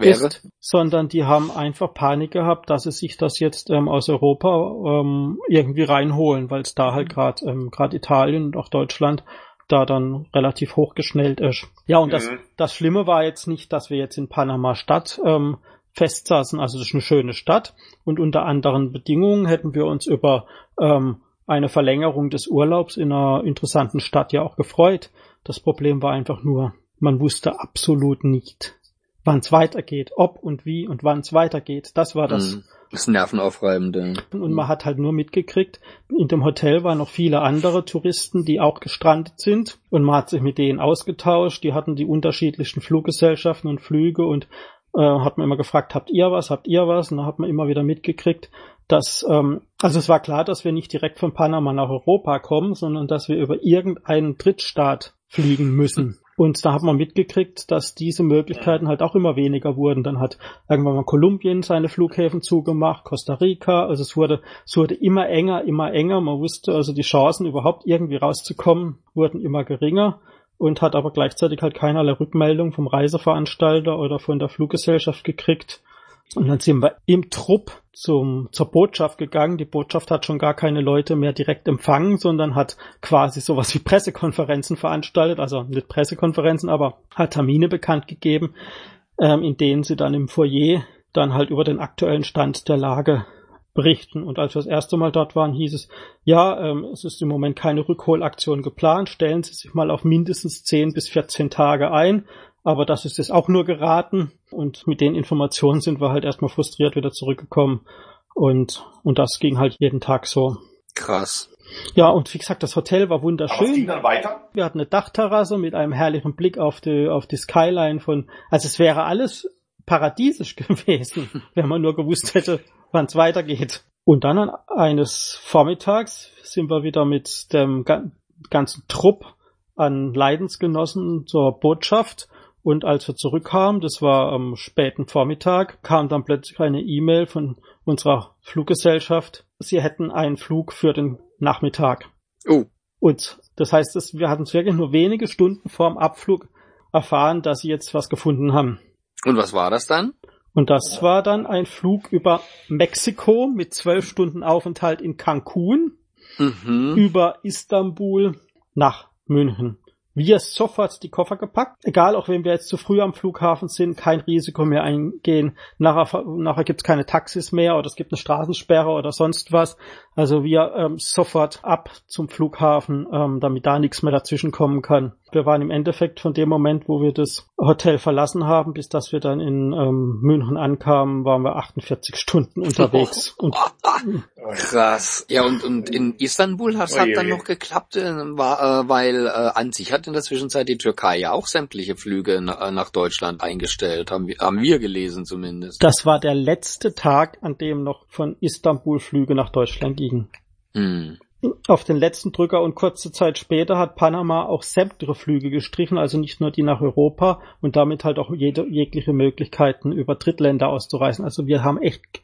ist, sondern die haben einfach Panik gehabt, dass sie sich das jetzt ähm, aus Europa ähm, irgendwie reinholen, weil es da halt gerade ähm, gerade Italien und auch Deutschland da dann relativ hochgeschnellt ist. Ja, und das, Mhm. das Schlimme war jetzt nicht, dass wir jetzt in Panama Stadt ähm, festsaßen, also das ist eine schöne Stadt und unter anderen Bedingungen hätten wir uns über ähm, eine Verlängerung des Urlaubs in einer interessanten Stadt ja auch gefreut. Das Problem war einfach nur, man wusste absolut nicht, wann es weitergeht, ob und wie und wann es weitergeht. Das war das. Hm. Das ist nervenaufreibend. ja. Und man hat halt nur mitgekriegt, in dem Hotel waren noch viele andere Touristen, die auch gestrandet sind. Und man hat sich mit denen ausgetauscht. Die hatten die unterschiedlichsten Fluggesellschaften und Flüge und äh, hat man immer gefragt, habt ihr was, habt ihr was? Und dann hat man immer wieder mitgekriegt, dass, ähm, also es war klar, dass wir nicht direkt von Panama nach Europa kommen, sondern dass wir über irgendeinen Drittstaat fliegen müssen. Und da hat man mitgekriegt, dass diese Möglichkeiten halt auch immer weniger wurden. Dann hat irgendwann mal Kolumbien seine Flughäfen zugemacht, Costa Rica, also es wurde, es wurde immer enger, immer enger. Man wusste also die Chancen überhaupt irgendwie rauszukommen, wurden immer geringer und hat aber gleichzeitig halt keinerlei Rückmeldung vom Reiseveranstalter oder von der Fluggesellschaft gekriegt. Und dann sind wir im Trupp zum, zur Botschaft gegangen. Die Botschaft hat schon gar keine Leute mehr direkt empfangen, sondern hat quasi sowas wie Pressekonferenzen veranstaltet. Also nicht Pressekonferenzen, aber hat Termine bekannt gegeben, ähm, in denen sie dann im Foyer dann halt über den aktuellen Stand der Lage berichten. Und als wir das erste Mal dort waren, hieß es, ja, ähm, es ist im Moment keine Rückholaktion geplant. Stellen Sie sich mal auf mindestens 10 bis 14 Tage ein. Aber das ist jetzt auch nur geraten. Und mit den Informationen sind wir halt erstmal frustriert wieder zurückgekommen. Und, und das ging halt jeden Tag so. Krass. Ja, und wie gesagt, das Hotel war Aber es ging wunderschön. dann weiter? Wir hatten eine Dachterrasse mit einem herrlichen Blick auf die, auf die Skyline von, also es wäre alles paradiesisch gewesen, wenn man nur gewusst hätte, wann es weitergeht. Und dann an eines Vormittags sind wir wieder mit dem ga- ganzen Trupp an Leidensgenossen zur Botschaft. Und als wir zurückkamen, das war am späten Vormittag, kam dann plötzlich eine E-Mail von unserer Fluggesellschaft. Sie hätten einen Flug für den Nachmittag. Oh, Und das heißt, dass wir hatten es wirklich nur wenige Stunden vor dem Abflug erfahren, dass sie jetzt was gefunden haben. und was war das dann? Und das war dann ein Flug über Mexiko mit zwölf Stunden Aufenthalt in Cancun, Mhm. über Istanbul nach München. Wir sofort die Koffer gepackt, egal auch wenn wir jetzt zu früh am Flughafen sind, kein Risiko mehr eingehen. Nachher, nachher gibt es keine Taxis mehr oder es gibt eine Straßensperre oder sonst was. Also wir ähm, sofort ab zum Flughafen, ähm, damit da nichts mehr dazwischen kommen kann. Wir waren im Endeffekt von dem Moment, wo wir das Hotel verlassen haben, bis dass wir dann in ähm, München ankamen, waren wir 48 Stunden unterwegs. Und Krass. Ja, und, und in Istanbul hat es Oje, dann noch geklappt, äh, war, äh, weil äh, an sich hat in der Zwischenzeit die Türkei ja auch sämtliche Flüge na, nach Deutschland eingestellt, haben wir, haben wir gelesen zumindest. das war der letzte Tag, an dem noch von Istanbul Flüge nach Deutschland gingen. Hm. Auf den letzten Drücker und kurze Zeit später hat Panama auch sämtliche Flüge gestrichen, also nicht nur die nach Europa und damit halt auch jede, jegliche Möglichkeiten über Drittländer auszureisen. Also wir haben echt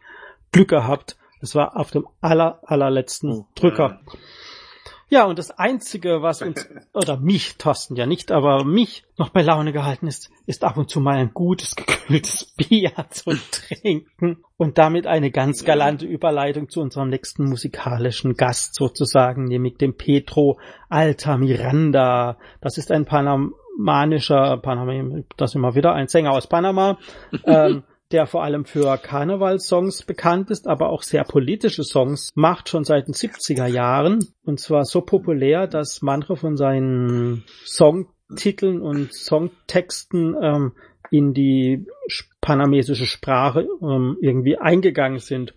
Glück gehabt. Das war auf dem aller, allerletzten Drücker. Ja, und das Einzige, was uns, oder mich, Thorsten ja nicht, aber mich noch bei Laune gehalten ist, ist ab und zu mal ein gutes, gekühltes Bier zu trinken und damit eine ganz galante Überleitung zu unserem nächsten musikalischen Gast sozusagen, nämlich dem Pedro Altamiranda. Das ist ein panamanischer, Panama, das immer wieder, ein Sänger aus Panama, ähm, der vor allem für Karnevalssongs bekannt ist, aber auch sehr politische Songs macht, schon seit den 70er Jahren. Und zwar so populär, dass manche von seinen Songtiteln und Songtexten ähm, in die sch- panamesische Sprache ähm, irgendwie eingegangen sind.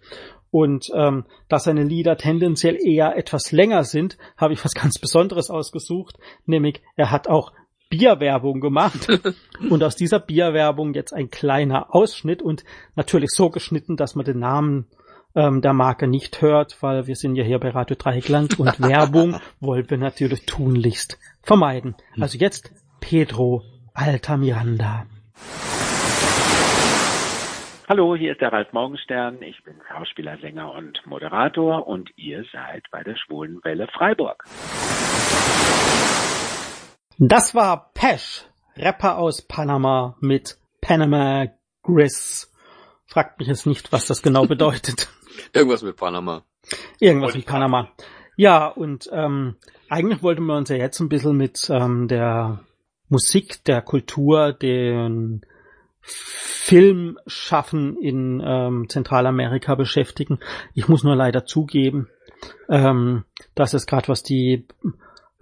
Und ähm, da seine Lieder tendenziell eher etwas länger sind, habe ich was ganz Besonderes ausgesucht, nämlich er hat auch Bierwerbung gemacht und aus dieser Bierwerbung jetzt ein kleiner Ausschnitt und natürlich so geschnitten, dass man den Namen ähm, der Marke nicht hört, weil wir sind ja hier bei Radio Dreieckland und Werbung wollen wir natürlich tunlichst vermeiden. Also jetzt Pedro Altamiranda. Hallo, hier ist der Ralf Morgenstern. Ich bin Schauspieler, Sänger und Moderator und ihr seid bei der Schwulen Welle Freiburg. Das war Pesh, Rapper aus Panama mit Panama Gris. Fragt mich jetzt nicht, was das genau bedeutet. Irgendwas mit Panama. Irgendwas ich Panama. Ja, und ähm, eigentlich wollten wir uns ja jetzt ein bisschen mit ähm, der Musik, der Kultur, den Filmschaffen in ähm, Zentralamerika beschäftigen. Ich muss nur leider zugeben, ähm, dass es gerade was die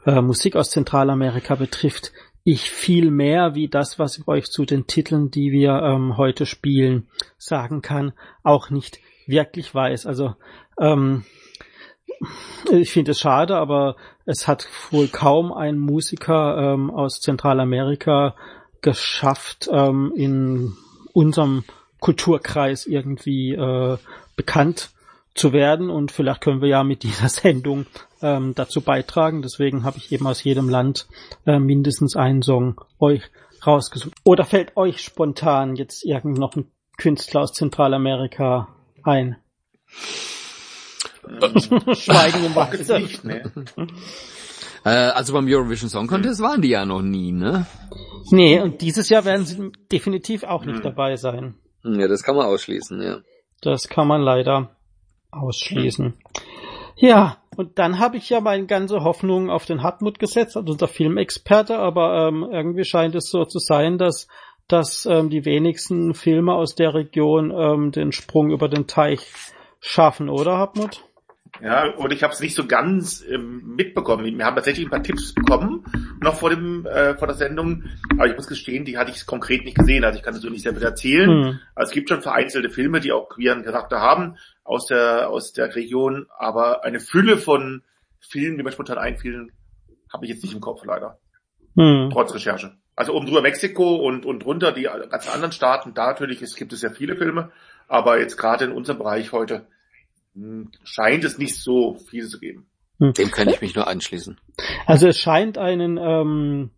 äh, Musik aus Zentralamerika betrifft, ich viel mehr wie das, was ich euch zu den Titeln, die wir ähm, heute spielen, sagen kann, auch nicht wirklich weiß. Also ähm, ich finde es schade, aber es hat wohl kaum ein Musiker ähm, aus Zentralamerika geschafft, ähm, in unserem Kulturkreis irgendwie äh, bekannt zu werden. Und vielleicht können wir ja mit dieser Sendung ähm, dazu beitragen. Deswegen habe ich eben aus jedem Land äh, mindestens einen Song euch rausgesucht. Oder fällt euch spontan jetzt irgend noch ein Künstler aus Zentralamerika ein? Schweigen im nicht, ne? Äh, also beim Eurovision Song Contest waren die ja noch nie, ne? Nee, und dieses Jahr werden sie definitiv auch nicht Hm. dabei sein. Ja, das kann man ausschließen, ja. Das kann man leider ausschließen. Ja, und dann habe ich ja meine ganze Hoffnung auf den Hartmut gesetzt, also unser Filmexperte, aber ähm, irgendwie scheint es so zu sein, dass, dass ähm, die wenigsten Filme aus der Region ähm, den Sprung über den Teich schaffen, oder Hartmut? Ja, und ich habe es nicht so ganz ähm, mitbekommen. Wir haben tatsächlich ein paar Tipps bekommen, noch vor dem äh, vor der Sendung, aber ich muss gestehen, die hatte ich konkret nicht gesehen, also ich kann dazu nicht sehr viel erzählen. Hm. Also es gibt schon vereinzelte Filme, die auch queeren Charakter haben aus der aus der Region, aber eine Fülle von Filmen, die mir spontan einfielen, habe ich jetzt nicht im Kopf leider, Hm. trotz Recherche. Also oben drüber Mexiko und und runter die ganzen anderen Staaten, da natürlich es gibt es ja viele Filme, aber jetzt gerade in unserem Bereich heute scheint es nicht so viel zu geben. Dem kann ich mich nur anschließen. Also es scheint einen ähm,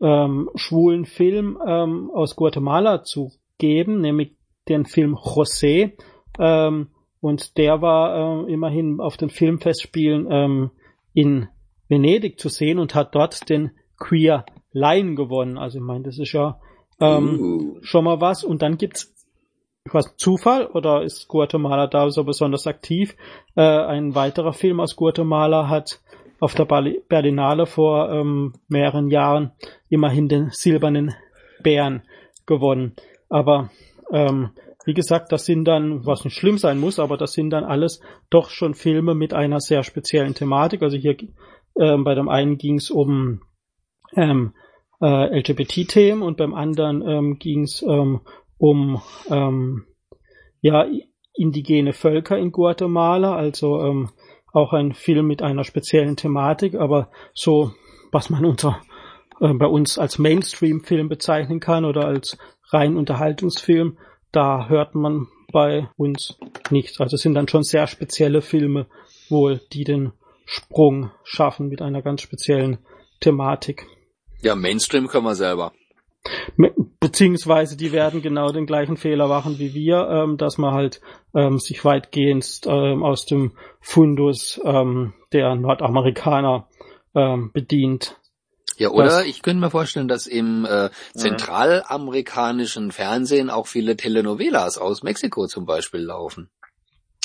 ähm, schwulen Film ähm, aus Guatemala zu geben, nämlich den Film José. Ähm, und der war äh, immerhin auf den Filmfestspielen ähm, in Venedig zu sehen und hat dort den Queer Lion gewonnen. Also ich meine, das ist ja ähm, Uh. schon mal was. Und dann gibt's nicht, Zufall oder ist Guatemala da so besonders aktiv? Äh, ein weiterer Film aus Guatemala hat auf der Berli- Berlinale vor ähm, mehreren Jahren immerhin den silbernen Bären gewonnen. Aber ähm, wie gesagt, das sind dann, was nicht schlimm sein muss, aber das sind dann alles doch schon Filme mit einer sehr speziellen Thematik. Also hier ähm, bei dem einen ging es um ähm, äh, LGBT-Themen und beim anderen ähm, ging es ähm, um ähm, ja indigene Völker in Guatemala, also ähm, auch ein Film mit einer speziellen Thematik, aber so was man unter äh, bei uns als Mainstream-Film bezeichnen kann oder als rein Unterhaltungsfilm, da hört man bei uns nichts. Also es sind dann schon sehr spezielle Filme wohl, die den Sprung schaffen mit einer ganz speziellen Thematik. Ja, Mainstream können wir selber. Beziehungsweise die werden genau den gleichen Fehler machen wie wir, ähm, dass man halt ähm, sich weitgehend ähm, aus dem Fundus ähm, der Nordamerikaner ähm, bedient. Ja, oder das, ich könnte mir vorstellen, dass im äh, zentralamerikanischen Fernsehen auch viele Telenovelas aus Mexiko zum Beispiel laufen.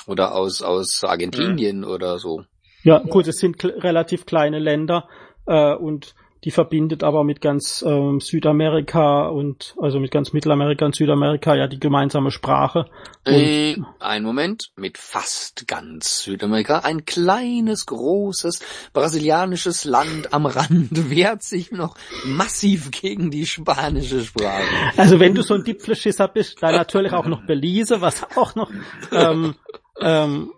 Oder aus, aus Argentinien oder so. Ja, gut, es sind relativ kleine Länder äh, und die verbindet aber mit ganz ähm, Südamerika und also mit ganz Mittelamerika und Südamerika ja die gemeinsame Sprache. Äh, ein Moment, mit fast ganz Südamerika. Ein kleines, großes brasilianisches Land am Rand wehrt sich noch massiv gegen die spanische Sprache. Also wenn du so ein Dipfelschisser bist, dann natürlich auch noch Belize, was auch noch ähm, ähm,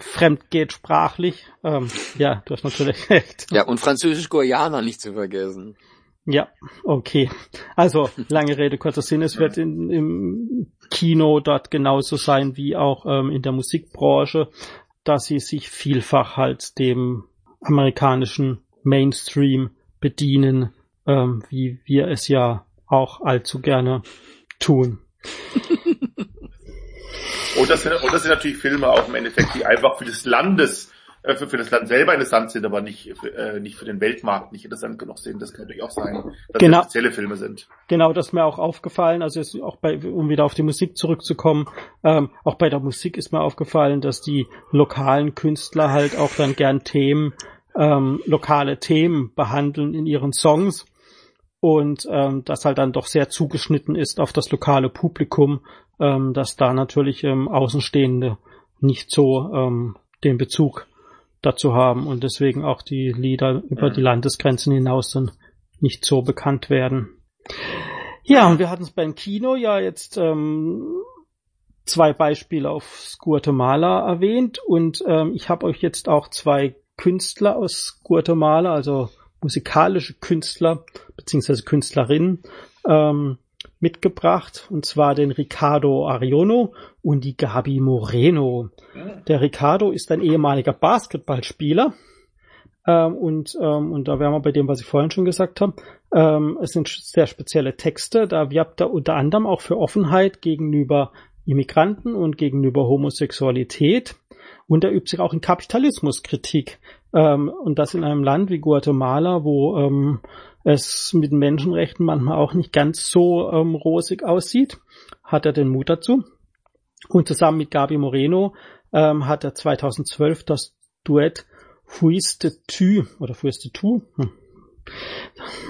fremd geht sprachlich. Ähm, ja, du hast natürlich recht. Ja, und Französisch-Guayana nicht zu vergessen. Ja, okay. Also, lange Rede, kurzer Sinn, es wird in, im Kino dort genauso sein wie auch ähm, in der Musikbranche, dass sie sich vielfach halt dem amerikanischen Mainstream bedienen, ähm, wie wir es ja auch allzu gerne tun. Und das, sind, und das sind natürlich Filme auch im Endeffekt, die einfach für das Landes, äh, für, für das Land selber interessant sind, aber nicht für, äh, nicht für den Weltmarkt nicht interessant genug sind. Das kann natürlich auch sein, dass genau. das spezielle Filme sind. Genau, das ist mir auch aufgefallen. Also ist auch bei, um wieder auf die Musik zurückzukommen, ähm, auch bei der Musik ist mir aufgefallen, dass die lokalen Künstler halt auch dann gern Themen, ähm, lokale Themen behandeln in ihren Songs und ähm, das halt dann doch sehr zugeschnitten ist auf das lokale Publikum, ähm, dass da natürlich ähm, Außenstehende nicht so ähm, den Bezug dazu haben und deswegen auch die Lieder über die Landesgrenzen hinaus dann nicht so bekannt werden. Ja, und wir hatten es beim Kino ja jetzt ähm, zwei Beispiele auf Guatemala erwähnt und ähm, ich habe euch jetzt auch zwei Künstler aus Guatemala, also musikalische Künstler beziehungsweise Künstlerinnen ähm, mitgebracht, und zwar den Ricardo Ariono und die Gabi Moreno. Der Ricardo ist ein ehemaliger Basketballspieler. Ähm, und, ähm, und da wären wir bei dem, was ich vorhin schon gesagt habe. Ähm, es sind sehr spezielle Texte. Da wirbt er unter anderem auch für Offenheit gegenüber Immigranten und gegenüber Homosexualität. Und er übt sich auch in Kapitalismuskritik. Ähm, und das in einem Land wie Guatemala, wo ähm, es mit Menschenrechten manchmal auch nicht ganz so ähm, rosig aussieht, hat er den Mut dazu. Und zusammen mit Gabi Moreno ähm, hat er 2012 das Duett Fuiste Tu oder Fuiste Tu, hm.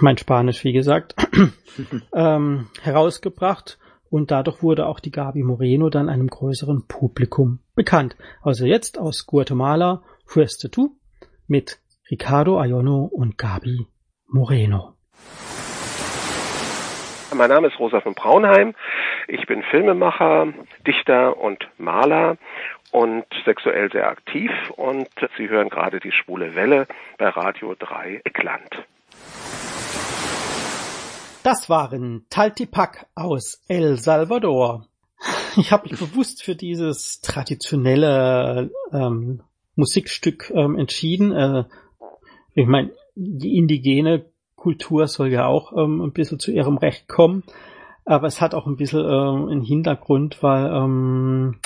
mein Spanisch wie gesagt, ähm, herausgebracht und dadurch wurde auch die Gabi Moreno dann einem größeren Publikum bekannt. Also jetzt aus Guatemala Fuiste Tu mit Ricardo Ayono und Gabi Moreno. Mein Name ist Rosa von Braunheim. Ich bin Filmemacher, Dichter und Maler und sexuell sehr aktiv und Sie hören gerade die schwule Welle bei Radio 3 Eckland. Das waren Taltipac aus El Salvador. Ich habe mich bewusst für dieses traditionelle ähm, Musikstück ähm, entschieden. Äh, ich meine, die indigene Kultur soll ja auch ähm, ein bisschen zu ihrem Recht kommen. Aber es hat auch ein bisschen ähm, einen Hintergrund, weil, ähm,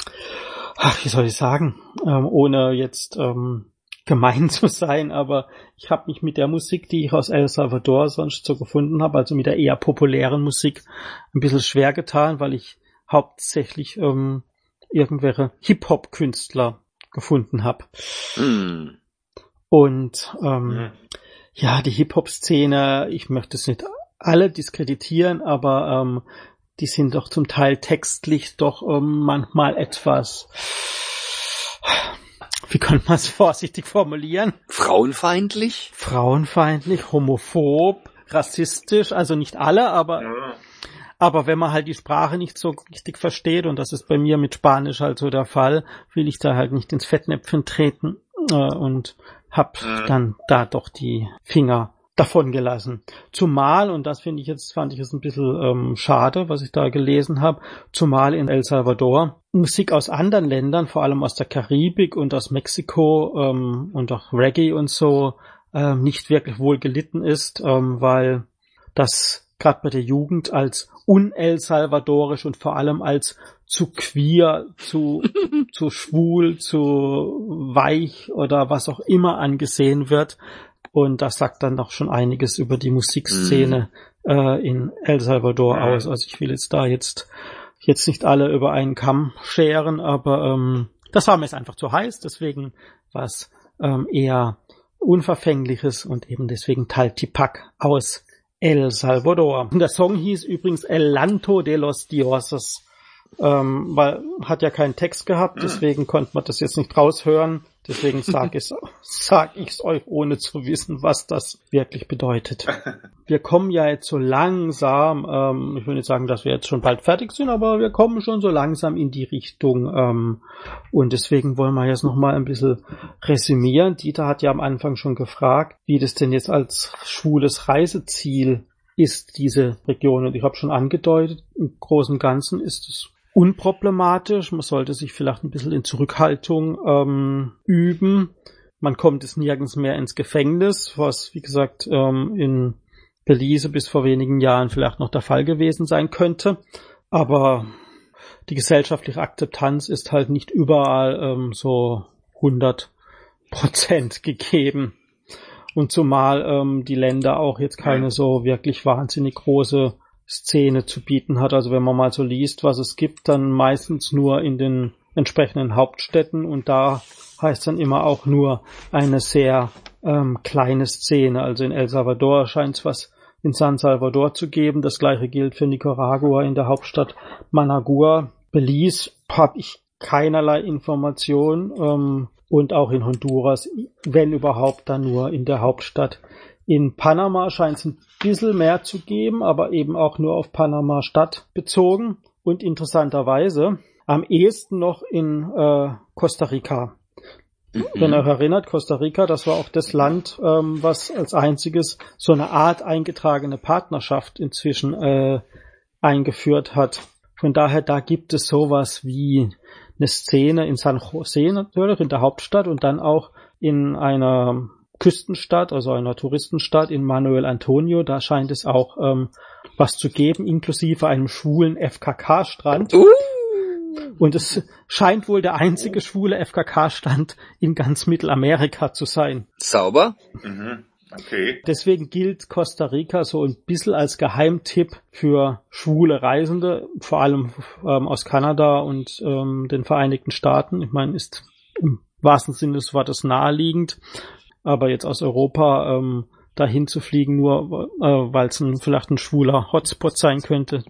ach, wie soll ich sagen, ähm, ohne jetzt ähm, gemein zu sein, aber ich habe mich mit der Musik, die ich aus El Salvador sonst so gefunden habe, also mit der eher populären Musik, ein bisschen schwer getan, weil ich hauptsächlich ähm, irgendwelche Hip-Hop-Künstler gefunden habe. Mm. Und ähm, ja ja, die Hip-Hop-Szene, ich möchte es nicht alle diskreditieren, aber ähm, die sind doch zum Teil textlich doch ähm, manchmal etwas, wie könnte man es vorsichtig formulieren? Frauenfeindlich? Frauenfeindlich, homophob, rassistisch, also nicht alle, aber Ja. Aber wenn man halt die Sprache nicht so richtig versteht, und das ist bei mir mit Spanisch halt so der Fall, will ich da halt nicht ins Fettnäpfchen treten äh, und hab Mhm. dann da doch die Finger davon gelassen. Zumal, und das finde ich jetzt, fand ich jetzt ein bisschen ähm, schade, was ich da gelesen habe, zumal in El Salvador Musik aus anderen Ländern, vor allem aus der Karibik und aus Mexiko ähm, und auch Reggae und so, ähm, nicht wirklich wohl gelitten ist, ähm, weil das gerade bei der Jugend als un-El Salvadorisch und vor allem als zu queer, zu, zu schwul, zu weich oder was auch immer angesehen wird. Und das sagt dann doch schon einiges über die Musikszene äh, in El Salvador Mhm. aus. Also ich will jetzt da jetzt, jetzt nicht alle über einen Kamm scheren, aber ähm, das war mir jetzt einfach zu heiß, deswegen war es ähm, eher Unverfängliches und eben deswegen Taltipac aus El Salvador. Der Song hieß übrigens El Lanto de los Dioses, ähm, weil hat ja keinen Text gehabt, deswegen konnte man das jetzt nicht raushören. Deswegen sag ich sag ich's euch, ohne zu wissen, was das wirklich bedeutet. Wir kommen ja jetzt so langsam, ähm, ich will nicht sagen, dass wir jetzt schon bald fertig sind, aber wir kommen schon so langsam in die Richtung. Ähm, und deswegen wollen wir jetzt noch mal ein bisschen resümieren. Dieter hat ja am Anfang schon gefragt, wie das denn jetzt als schwules Reiseziel ist, diese Region. Und ich habe schon angedeutet, im Großen und Ganzen ist es unproblematisch. Man sollte sich vielleicht ein bisschen in Zurückhaltung ähm, üben. Man kommt es nirgends mehr ins Gefängnis, was, wie gesagt, ähm, in Belize bis vor wenigen Jahren vielleicht noch der Fall gewesen sein könnte. Aber die gesellschaftliche Akzeptanz ist halt nicht überall ähm, so 100 Prozent gegeben. Und zumal ähm, die Länder auch jetzt keine so wirklich wahnsinnig große Szene zu bieten hat. Also wenn man mal so liest, was es gibt, dann meistens nur in den entsprechenden Hauptstädten und da heißt dann immer auch nur eine sehr ähm, kleine Szene. Also in El Salvador scheint es was in San Salvador zu geben. Das gleiche gilt für Nicaragua in der Hauptstadt Managua. Belize habe ich keinerlei Information ähm, und auch in Honduras, wenn überhaupt, dann nur in der Hauptstadt. In Panama scheint es ein bisschen mehr zu geben, aber eben auch nur auf Panama Stadt bezogen und interessanterweise am ehesten noch in äh, Costa Rica. Wenn ihr euch erinnert, Costa Rica, das war auch das Land, ähm, was als einziges so eine Art eingetragene Partnerschaft inzwischen äh, eingeführt hat. Von daher, da gibt es sowas wie eine Szene in San Jose natürlich, in der Hauptstadt und dann auch in einer Küstenstadt, also einer Touristenstadt in Manuel Antonio, da scheint es auch ähm, was zu geben, inklusive einem schwulen FKK-Strand. Uh, Und es scheint wohl der einzige schwule FKK-Stand in ganz Mittelamerika zu sein. sauber. Mhm. Okay. Deswegen gilt Costa Rica so ein bisschen als Geheimtipp für schwule Reisende, vor allem ähm, aus Kanada und ähm, den Vereinigten Staaten. Ich meine, ist im wahrsten Sinne des Wortes naheliegend, aber jetzt aus Europa ähm, dahin zu fliegen, nur äh, weil es vielleicht ein schwuler Hotspot sein könnte,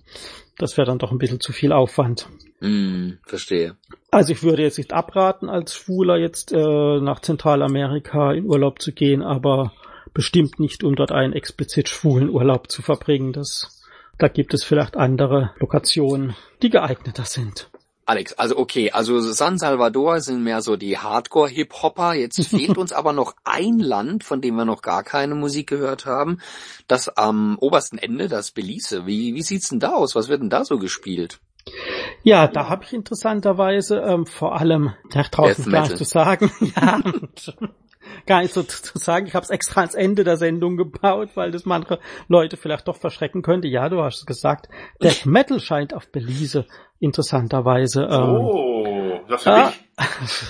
das wäre dann doch ein bisschen zu viel Aufwand. Hm, verstehe. Also ich würde jetzt nicht abraten, als Schwuler jetzt äh, nach Zentralamerika in Urlaub zu gehen, aber bestimmt nicht, um dort einen explizit schwulen Urlaub zu verbringen. Das, da gibt es vielleicht andere Lokationen, die geeigneter sind. Alex, also okay, also San Salvador sind mehr so die Hardcore-Hip-Hopper. Jetzt fehlt uns aber noch ein Land, von dem wir noch gar keine Musik gehört haben. Das am obersten Ende, das Belize. Wie, wie sieht's denn da aus? Was wird denn da so gespielt? Ja, da habe ich interessanterweise ähm, vor allem, ja, draußen nicht zu sagen, ja, gar nicht so zu sagen. Ich habe es extra ans Ende der Sendung gebaut, weil das manche Leute vielleicht doch verschrecken könnte. Ja, du hast es gesagt. Death Metal scheint auf Belize interessanterweise. Ähm, Oh, das für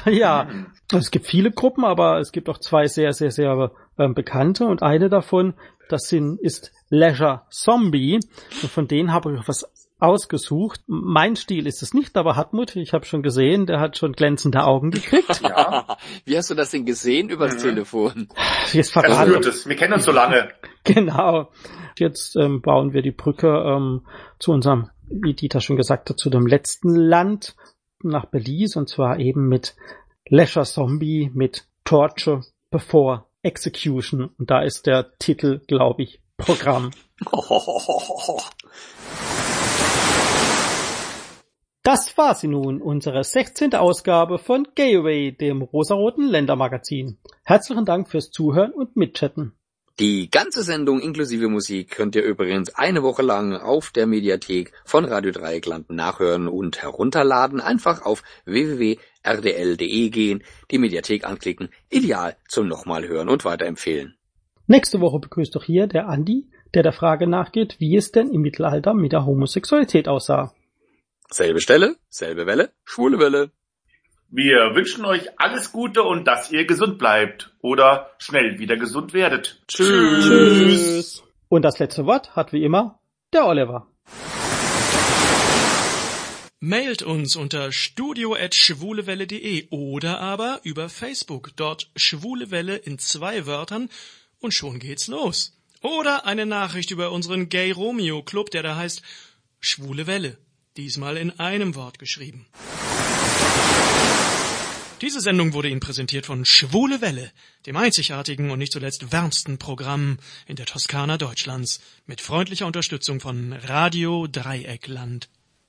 dich? ja, es gibt viele Gruppen, aber es gibt auch zwei sehr, sehr, sehr ähm, bekannte und eine davon, das sind, ist Leisure Zombie und von denen habe ich was ausgesucht. Mein Stil ist es nicht, aber Hartmut, ich habe schon gesehen, der hat schon glänzende Augen gekriegt. Ja, Wie hast du das denn gesehen übers Mhm. Telefon? Jetzt das verrate wird es. Wir kennen uns so lange. Genau. Jetzt ähm, bauen wir die Brücke ähm, zu unserem, wie Dieter schon gesagt hat, zu dem letzten Land nach Belize und zwar eben mit Leisure Zombie mit Torture Before Execution. Und da ist der Titel, glaube ich, Programm. Das war sie nun, unsere 16. Ausgabe von Gayaway, dem rosaroten Ländermagazin. Herzlichen Dank fürs Zuhören und Mitchatten. Die ganze Sendung inklusive Musik könnt ihr übrigens eine Woche lang auf der Mediathek von Radio Dreieckland nachhören und herunterladen. Einfach auf www.rdl.de gehen, die Mediathek anklicken, ideal zum nochmal hören und weiterempfehlen. Nächste Woche begrüßt doch hier der Andi, der der Frage nachgeht, wie es denn im Mittelalter mit der Homosexualität aussah. Selbe Stelle, selbe Welle, schwule Welle. Wir wünschen euch alles Gute und dass ihr gesund bleibt oder schnell wieder gesund werdet. Tschüss. Tschüss. Und das letzte Wort hat wie immer der Oliver. Mailt uns unter studio.schwulewelle.de oder aber über Facebook, dort Schwule Welle in zwei Wörtern und schon geht's los. Oder eine Nachricht über unseren Gay Romeo Club, der da heißt Schwule Welle, diesmal in einem Wort geschrieben. Diese Sendung wurde Ihnen präsentiert von Schwule Welle, dem einzigartigen und nicht zuletzt wärmsten Programm in der Toskana Deutschlands, mit freundlicher Unterstützung von Radio Dreieckland.